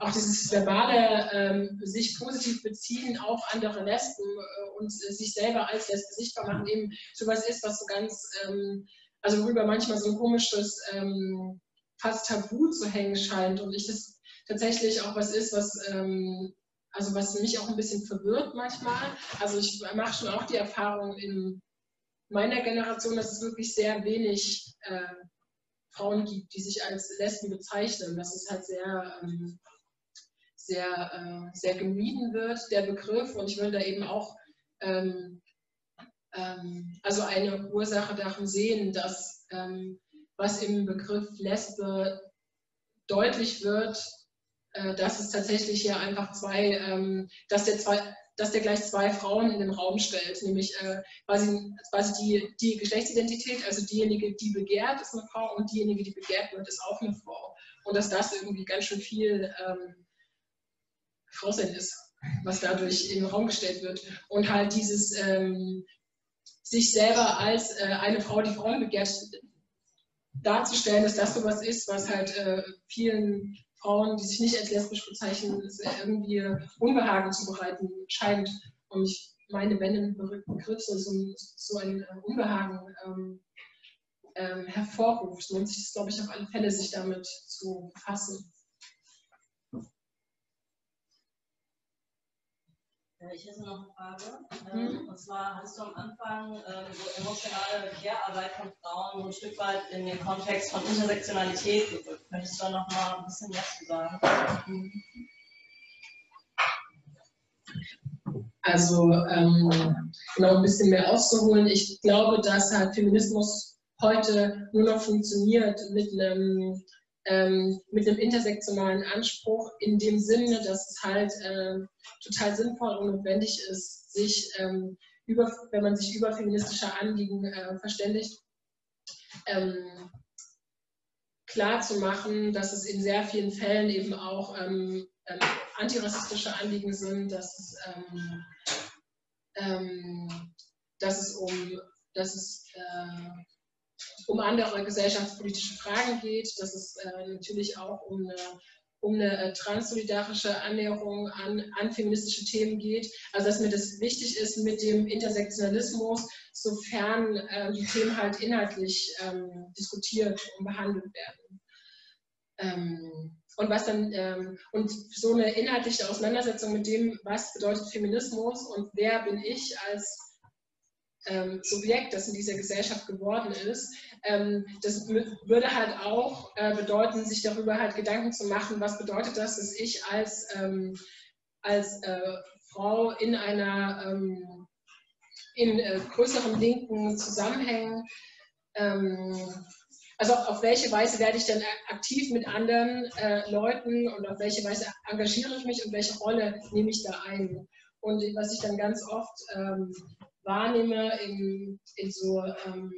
auch dieses verbale ähm, sich positiv beziehen auf andere Lesben äh, und äh, sich selber als Lesbe sichtbar machen, eben sowas ist, was so ganz, ähm, also worüber manchmal so ein komisches, ähm, fast Tabu zu hängen scheint. Und ich das tatsächlich auch was ist, was ähm, also was mich auch ein bisschen verwirrt manchmal. Also ich mache schon auch die Erfahrung in meiner Generation, dass es wirklich sehr wenig äh, Frauen gibt, die sich als Lesben bezeichnen. Das ist halt sehr, ähm, sehr, äh, sehr gemieden wird, der Begriff. Und ich will da eben auch ähm, ähm, also eine Ursache darin sehen, dass ähm, was im Begriff Lesbe deutlich wird, äh, dass es tatsächlich hier einfach zwei, ähm, dass der zwei, dass der gleich zwei Frauen in den Raum stellt, nämlich äh, quasi, quasi die, die Geschlechtsidentität, also diejenige, die begehrt, ist eine Frau und diejenige, die begehrt wird, ist auch eine Frau. Und dass das irgendwie ganz schön viel ähm, Frausein ist, was dadurch in den Raum gestellt wird. Und halt dieses ähm, sich selber als äh, eine Frau, die Frauen begehrt, darzustellen, dass das sowas ist, was halt äh, vielen Frauen, die sich nicht als lesbisch bezeichnen, irgendwie Unbehagen zu bereiten scheint. Und ich meine, wenn ein Begriff so, so ein äh, Unbehagen ähm, ähm, hervorruft, lohnt sich es, glaube ich, auf alle Fälle, sich damit zu befassen. Ich hätte noch eine Frage. Mhm. Und zwar hast du am Anfang ähm, so emotionale Care-Arbeit von Frauen ein Stück weit in den Kontext von Intersektionalität gerückt. Könntest du da noch mal ein bisschen mehr zu sagen? Also ähm, genau ein bisschen mehr auszuholen. Ich glaube, dass halt Feminismus heute nur noch funktioniert mit einem ähm, mit einem intersektionalen Anspruch in dem Sinne, dass es halt äh, total sinnvoll und notwendig ist, sich ähm, über, wenn man sich über feministische Anliegen äh, verständigt, ähm, klar dass es in sehr vielen Fällen eben auch ähm, ähm, antirassistische Anliegen sind, dass es, ähm, ähm, dass es um, dass es äh, um andere gesellschaftspolitische Fragen geht, dass es äh, natürlich auch um eine, um eine äh, transsolidarische Annäherung an, an feministische Themen geht. Also dass mir das wichtig ist mit dem Intersektionalismus, sofern äh, die Themen halt inhaltlich ähm, diskutiert und behandelt werden. Ähm, und was dann ähm, und so eine inhaltliche Auseinandersetzung mit dem, was bedeutet Feminismus und wer bin ich als ähm, Subjekt, das in dieser Gesellschaft geworden ist, ähm, das würde halt auch äh, bedeuten, sich darüber halt Gedanken zu machen, was bedeutet das, dass ich als, ähm, als äh, Frau in einer ähm, in äh, größeren linken Zusammenhängen ähm, also auf welche Weise werde ich dann aktiv mit anderen äh, Leuten und auf welche Weise engagiere ich mich und welche Rolle nehme ich da ein? Und was ich dann ganz oft ähm, wahrnehme in, in so ähm,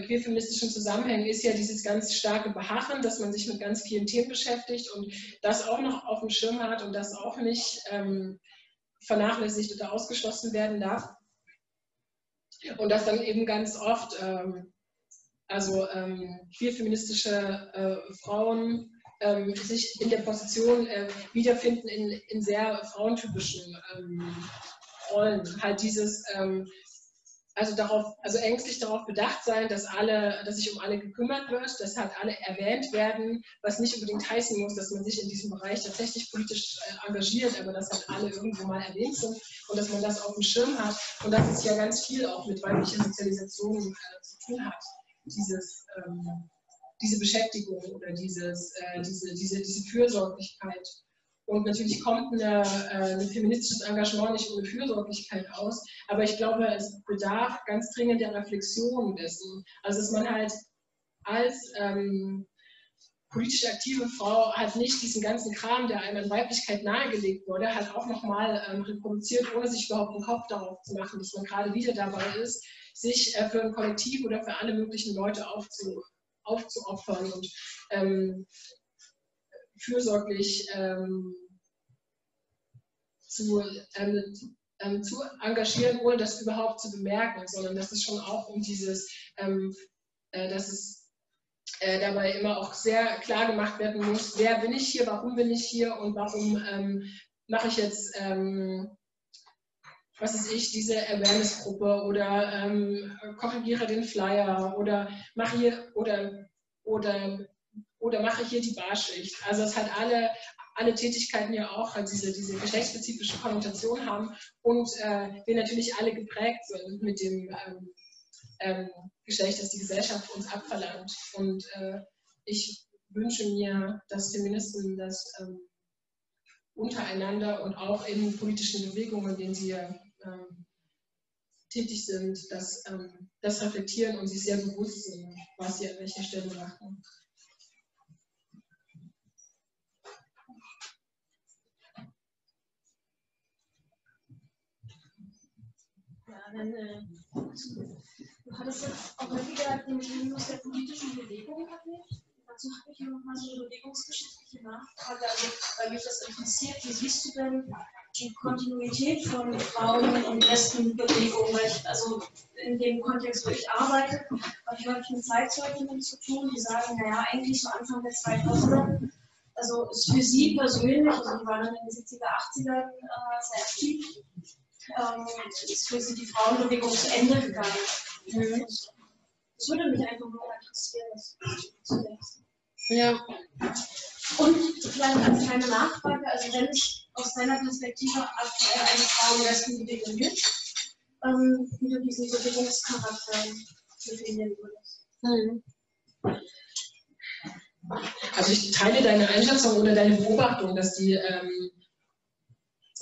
queerfeministischen Zusammenhängen ist ja dieses ganz starke Beharren, dass man sich mit ganz vielen Themen beschäftigt und das auch noch auf dem Schirm hat und das auch nicht ähm, vernachlässigt oder ausgeschlossen werden darf. Und dass dann eben ganz oft, ähm, also ähm, queerfeministische äh, Frauen ähm, sich in der Position äh, wiederfinden in, in sehr frauentypischen ähm, Rollen. Halt dieses, ähm, also darauf, also ängstlich darauf bedacht sein, dass alle, dass sich um alle gekümmert wird, dass halt alle erwähnt werden, was nicht unbedingt heißen muss, dass man sich in diesem Bereich tatsächlich politisch äh, engagiert, aber dass halt alle irgendwo mal erwähnt sind und dass man das auf dem Schirm hat und dass es ja ganz viel auch mit weiblicher Sozialisation äh, zu tun hat. Dieses, ähm, diese Beschäftigung oder dieses, äh, diese, diese, diese Fürsorglichkeit. Und natürlich kommt eine, äh, ein feministisches Engagement nicht ohne Fürsorglichkeit aus, aber ich glaube, es bedarf ganz dringend der Reflexion dessen. Also, dass man halt als ähm, politisch aktive Frau halt nicht diesen ganzen Kram, der einem an Weiblichkeit nahegelegt wurde, halt auch nochmal ähm, reproduziert, ohne sich überhaupt einen Kopf darauf zu machen, dass man gerade wieder dabei ist, sich äh, für ein Kollektiv oder für alle möglichen Leute aufzu, aufzuopfern und ähm, fürsorglich ähm, zu, ähm, ähm, zu engagieren, ohne das überhaupt zu bemerken, sondern dass es schon auch um dieses, ähm, äh, dass es äh, dabei immer auch sehr klar gemacht werden muss, wer bin ich hier, warum bin ich hier und warum ähm, mache ich jetzt ähm, was ist ich, diese Awareness-Gruppe oder ähm, korrigiere den Flyer oder mache hier oder, oder, oder mache hier die Barschicht. Also es hat alle, alle Tätigkeiten ja auch halt diese, diese geschlechtsspezifische Konnotation haben und äh, wir natürlich alle geprägt sind mit dem ähm, ähm, Geschlecht, das die Gesellschaft uns abverlangt. Und äh, ich wünsche mir, dass Feministen das ähm, untereinander und auch in politischen Bewegungen, in denen sie ähm, tätig sind, das, ähm, das reflektieren und sich sehr bewusst sind, was sie an welcher Stelle machen. Ja, dann, äh, du hattest jetzt auch häufiger den Minus der politischen Bewegung erwähnt. Dazu habe ich noch mal so eine bewegungsgeschichtliche Nachfrage, also weil mich das interessiert. Wie siehst du denn die Kontinuität von Frauen- und Lesbenbewegungen? Also in dem Kontext, wo ich arbeite, habe ich häufig mit Zeitzeuginnen zu tun, die sagen, naja, eigentlich so Anfang der 2000er, also ist für sie persönlich, also die waren in den 70er, 80ern äh, sehr aktiv, ähm, ist für sie die Frauenbewegung zu Ende gegangen. Mhm. Das würde mich einfach nur interessieren, was du denkst. Ja. Und vielleicht als kleine Nachfrage, also wenn es aus deiner Perspektive aktuell eine Frauen-Lesben-Bewegung gibt, ähm, wie du diesen Bewegungscharakter definieren würdest. Mhm. Also ich teile deine Einschätzung oder deine Beobachtung, dass die ähm,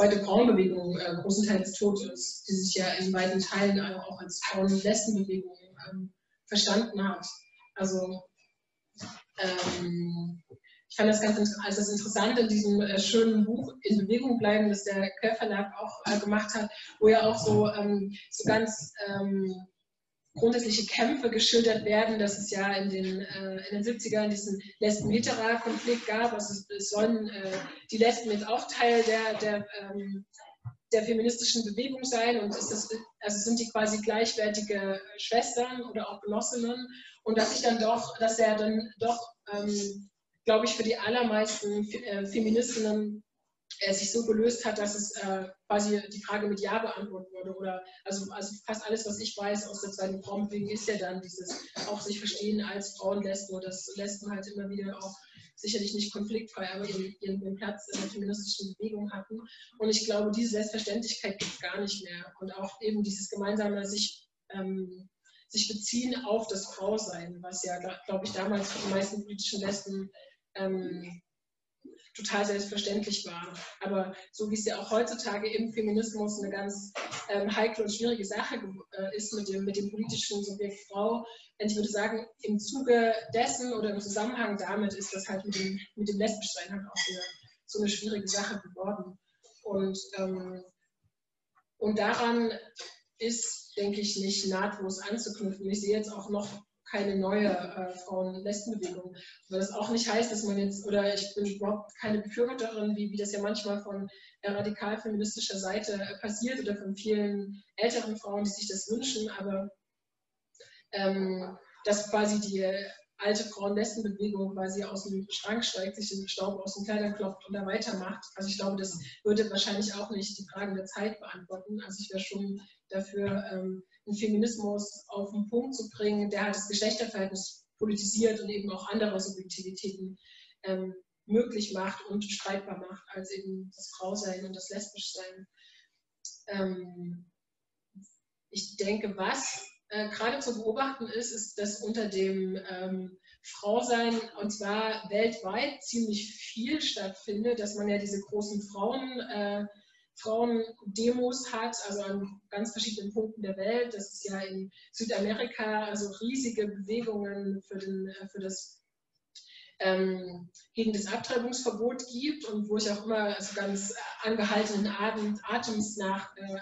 zweite Frauenbewegung äh, großenteils tot ist, die sich ja in beiden Teilen auch als Frauen-Lesben-Bewegung ähm, verstanden hat. Also ähm, ich fand das ganz also das interessant in diesem äh, schönen Buch In Bewegung bleiben, das der Quellverlag auch äh, gemacht hat, wo ja auch so, ähm, so ganz ähm, grundsätzliche Kämpfe geschildert werden, dass es ja in den, äh, in den 70ern diesen Lesben-Hetera-Konflikt gab. Also es, es sollen äh, die Lesben jetzt auch Teil der, der, ähm, der feministischen Bewegung sein und ist also sind die quasi gleichwertige Schwestern oder auch Genossinnen und dass ich dann doch, dass er dann doch, ähm, glaube ich, für die allermeisten äh, Feministinnen er sich so gelöst hat, dass es äh, quasi die Frage mit Ja beantwortet wurde. Oder also, also fast alles, was ich weiß aus der zweiten Frauenbewegung, ist ja dann dieses auch sich verstehen als Frauen Lesben oder das Lesben halt immer wieder auch sicherlich nicht konfliktfrei, aber ihren, ihren Platz in der feministischen Bewegung hatten. Und ich glaube, diese Selbstverständlichkeit gibt es gar nicht mehr. Und auch eben dieses gemeinsame sich, ähm, sich beziehen auf das Frausein, was ja, glaube ich, damals für die meisten politischen Lesben ähm, total selbstverständlich war. Aber so wie es ja auch heutzutage im Feminismus eine ganz ähm, heikle und schwierige Sache äh, ist mit dem, mit dem politischen Subjekt Frau, ich würde sagen, im Zuge dessen oder im Zusammenhang damit ist das halt mit dem, mit dem Lesbenstein halt auch eine, so eine schwierige Sache geworden. Und, ähm, und daran ist, denke ich, nicht nahtlos anzuknüpfen. Ich sehe jetzt auch noch keine neue äh, Frauen-Lesbenbewegung. Weil das auch nicht heißt, dass man jetzt, oder ich bin überhaupt keine Befürworterin, wie, wie das ja manchmal von äh, radikal-feministischer Seite äh, passiert oder von vielen älteren Frauen, die sich das wünschen, aber ähm, dass quasi die alte Frauen-Lesben-Bewegung quasi aus dem Schrank steigt, sich den Staub aus den Kleidern klopft und da weitermacht. Also ich glaube, das würde wahrscheinlich auch nicht die Fragen der Zeit beantworten. Also ich wäre schon dafür, ähm, einen Feminismus auf den Punkt zu bringen, der halt das Geschlechterverhältnis politisiert und eben auch andere Subjektivitäten ähm, möglich macht und streitbar macht, als eben das Frausein und das Lesbischsein. Ähm, ich denke, was äh, gerade zu beobachten ist, ist, dass unter dem ähm, Frausein, und zwar weltweit, ziemlich viel stattfindet, dass man ja diese großen Frauen, äh, Frauendemos hat, also an ganz verschiedenen Punkten der Welt. Das ist ja in Südamerika, also riesige Bewegungen für, den, äh, für das ähm, gegen das Abtreibungsverbot gibt und wo ich auch immer also ganz angehaltenen Atems nach äh,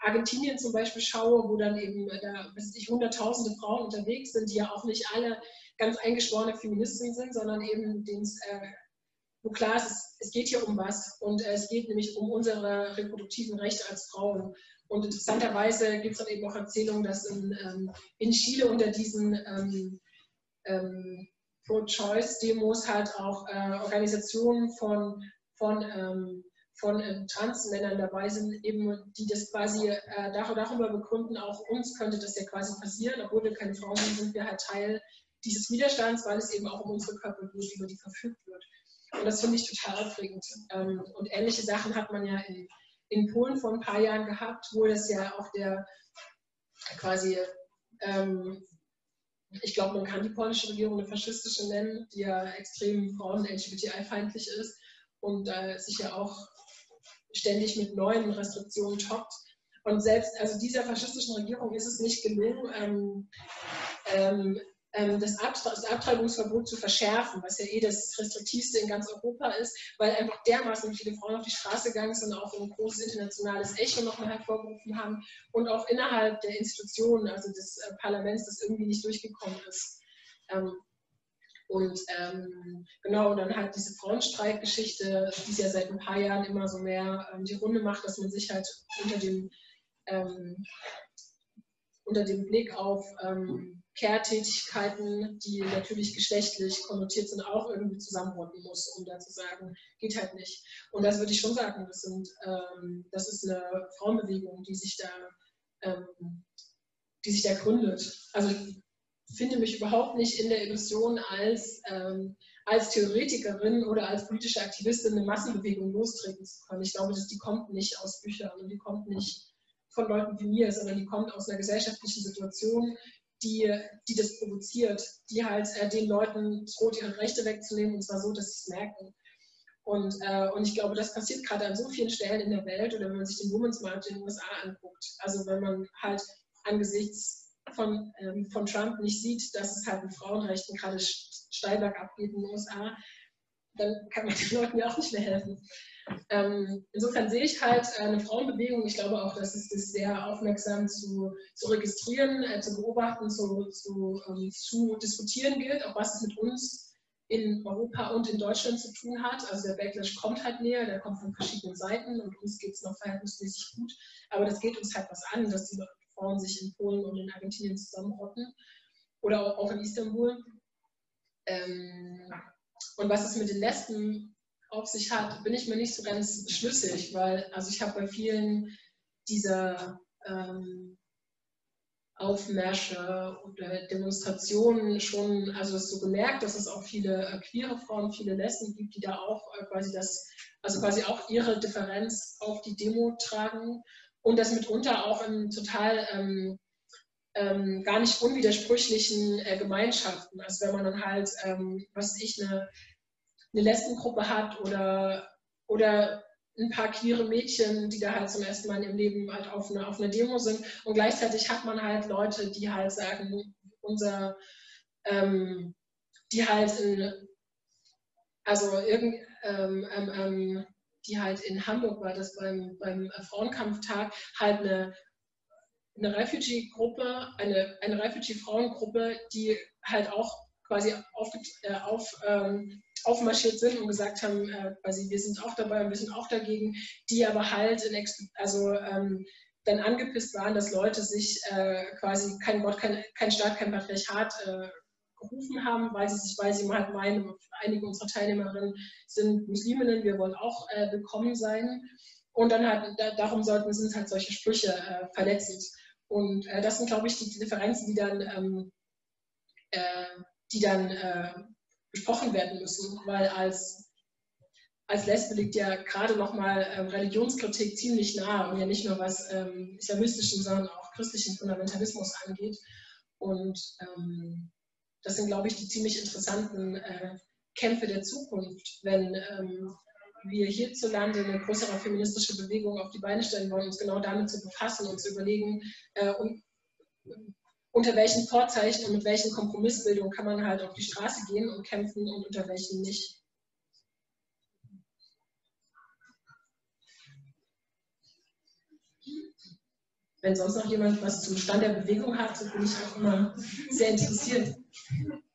Argentinien zum Beispiel schaue, wo dann eben äh, da weiß ich, hunderttausende Frauen unterwegs sind, die ja auch nicht alle ganz eingeschworene Feministinnen sind, sondern eben denen äh, wo klar ist, es geht hier um was und äh, es geht nämlich um unsere reproduktiven Rechte als Frauen. Und interessanterweise gibt es dann eben auch Erzählungen, dass in, ähm, in Chile unter diesen ähm, ähm, Pro-Choice-Demos halt auch äh, Organisationen von, von ähm, von äh, Transmännern dabei sind, eben, die das quasi äh, darüber begründen, auch uns könnte das ja quasi passieren, obwohl wir keine Frauen sind, sind wir halt Teil dieses Widerstands, weil es eben auch um unsere Körper geht, über die verfügt wird. Und das finde ich total aufregend. Ähm, und ähnliche Sachen hat man ja in, in Polen vor ein paar Jahren gehabt, wo das ja auch der quasi, ähm, ich glaube, man kann die polnische Regierung eine faschistische nennen, die ja extrem frauen- LGBTI-feindlich ist und äh, sich ja auch ständig mit neuen Restriktionen toppt. Und selbst also dieser faschistischen Regierung ist es nicht gelungen, ähm, ähm, ähm das, das, Abtreibungsverbot zu verschärfen, was ja eh das restriktivste in ganz Europa ist, weil einfach dermaßen viele Frauen auf die Straße gegangen sind und auch ein großes internationales Echo nochmal hervorgerufen haben und auch innerhalb der Institutionen, also des äh, Parlaments, das irgendwie nicht durchgekommen ist. Ähm, und ähm, genau, und dann halt diese Frauenstreikgeschichte, die es ja seit ein paar Jahren immer so mehr ähm, die Runde macht, dass man sich halt unter dem, ähm, unter dem Blick auf ähm, Care-Tätigkeiten, die natürlich geschlechtlich konnotiert sind, auch irgendwie zusammenrotten muss, um da zu sagen, geht halt nicht. Und das würde ich schon sagen, das, sind, ähm, das ist eine Frauenbewegung, die sich da, ähm, die sich da gründet. Also finde mich überhaupt nicht in der Illusion, als, ähm, als Theoretikerin oder als politische Aktivistin eine Massenbewegung lostreten zu können. Ich glaube, dass die kommt nicht aus Büchern und die kommt nicht von Leuten wie mir, sondern die kommt aus einer gesellschaftlichen Situation, die, die das provoziert, die halt äh, den Leuten droht, ihre Rechte wegzunehmen und zwar so, dass sie es merken. Und, äh, und ich glaube, das passiert gerade an so vielen Stellen in der Welt oder wenn man sich den Women's March in den USA anguckt. Also wenn man halt angesichts von, ähm, von Trump nicht sieht, dass es halt mit Frauenrechten gerade steil bergab geht in den USA, dann kann man den Leuten ja auch nicht mehr helfen. Ähm, insofern sehe ich halt eine Frauenbewegung. Ich glaube auch, dass es das sehr aufmerksam zu, zu registrieren, äh, zu beobachten, zu, zu, ähm, zu diskutieren gilt, auch was es mit uns in Europa und in Deutschland zu tun hat. Also der Backlash kommt halt näher, der kommt von verschiedenen Seiten und uns geht es noch verhältnismäßig gut. Aber das geht uns halt was an, dass die Frauen sich in Polen und in Argentinien zusammenrotten oder auch in Istanbul. Ähm, und was es mit den Lesben auf sich hat, bin ich mir nicht so ganz schlüssig, weil also ich habe bei vielen dieser ähm, Aufmärsche oder Demonstrationen schon also so gemerkt, dass es auch viele äh, queere Frauen, viele Lesben gibt, die da auch äh, quasi das, also quasi auch ihre Differenz auf die Demo tragen und das mitunter auch in total ähm, ähm, gar nicht unwidersprüchlichen äh, Gemeinschaften. Also wenn man dann halt, ähm, was ich, eine, eine Lesbengruppe hat oder, oder ein paar queere Mädchen, die da halt zum ersten Mal ihrem Leben halt auf einer auf eine Demo sind. Und gleichzeitig hat man halt Leute, die halt sagen, unser, ähm, die halt in, also irgend, ähm, ähm, ähm die halt in Hamburg war das beim, beim Frauenkampftag, halt eine eine Refugee-Gruppe, eine, eine Refugee-Frauengruppe, die halt auch quasi auf, äh, auf, ähm, aufmarschiert sind und gesagt haben, äh, quasi wir sind auch dabei und wir sind auch dagegen, die aber halt in, also ähm, dann angepisst waren, dass Leute sich äh, quasi kein Gott, kein, kein Staat, kein Patriarchat äh, gerufen haben, weil sie weil sie halt meinen, einige unserer Teilnehmerinnen sind Musliminnen, wir wollen auch äh, willkommen sein. Und dann halt, da, darum sollten, sind halt solche Sprüche äh, verletzend. Und äh, das sind, glaube ich, die Differenzen, die dann, ähm, äh, die dann äh, besprochen werden müssen, weil als, als Lesbe liegt ja gerade nochmal ähm, Religionskritik ziemlich nah und ja nicht nur was ähm, islamistischen, sondern auch christlichen Fundamentalismus angeht. Und ähm, das sind, glaube ich, die ziemlich interessanten äh, Kämpfe der Zukunft, wenn ähm, wir hierzulande eine größere feministische Bewegung auf die Beine stellen wollen, uns genau damit zu befassen und zu überlegen, äh, und, unter welchen Vorzeichen und mit welchen Kompromissbildungen kann man halt auf die Straße gehen und kämpfen und unter welchen nicht. Wenn sonst noch jemand was zum Stand der Bewegung hat, so bin ich auch immer sehr interessiert. Thank you.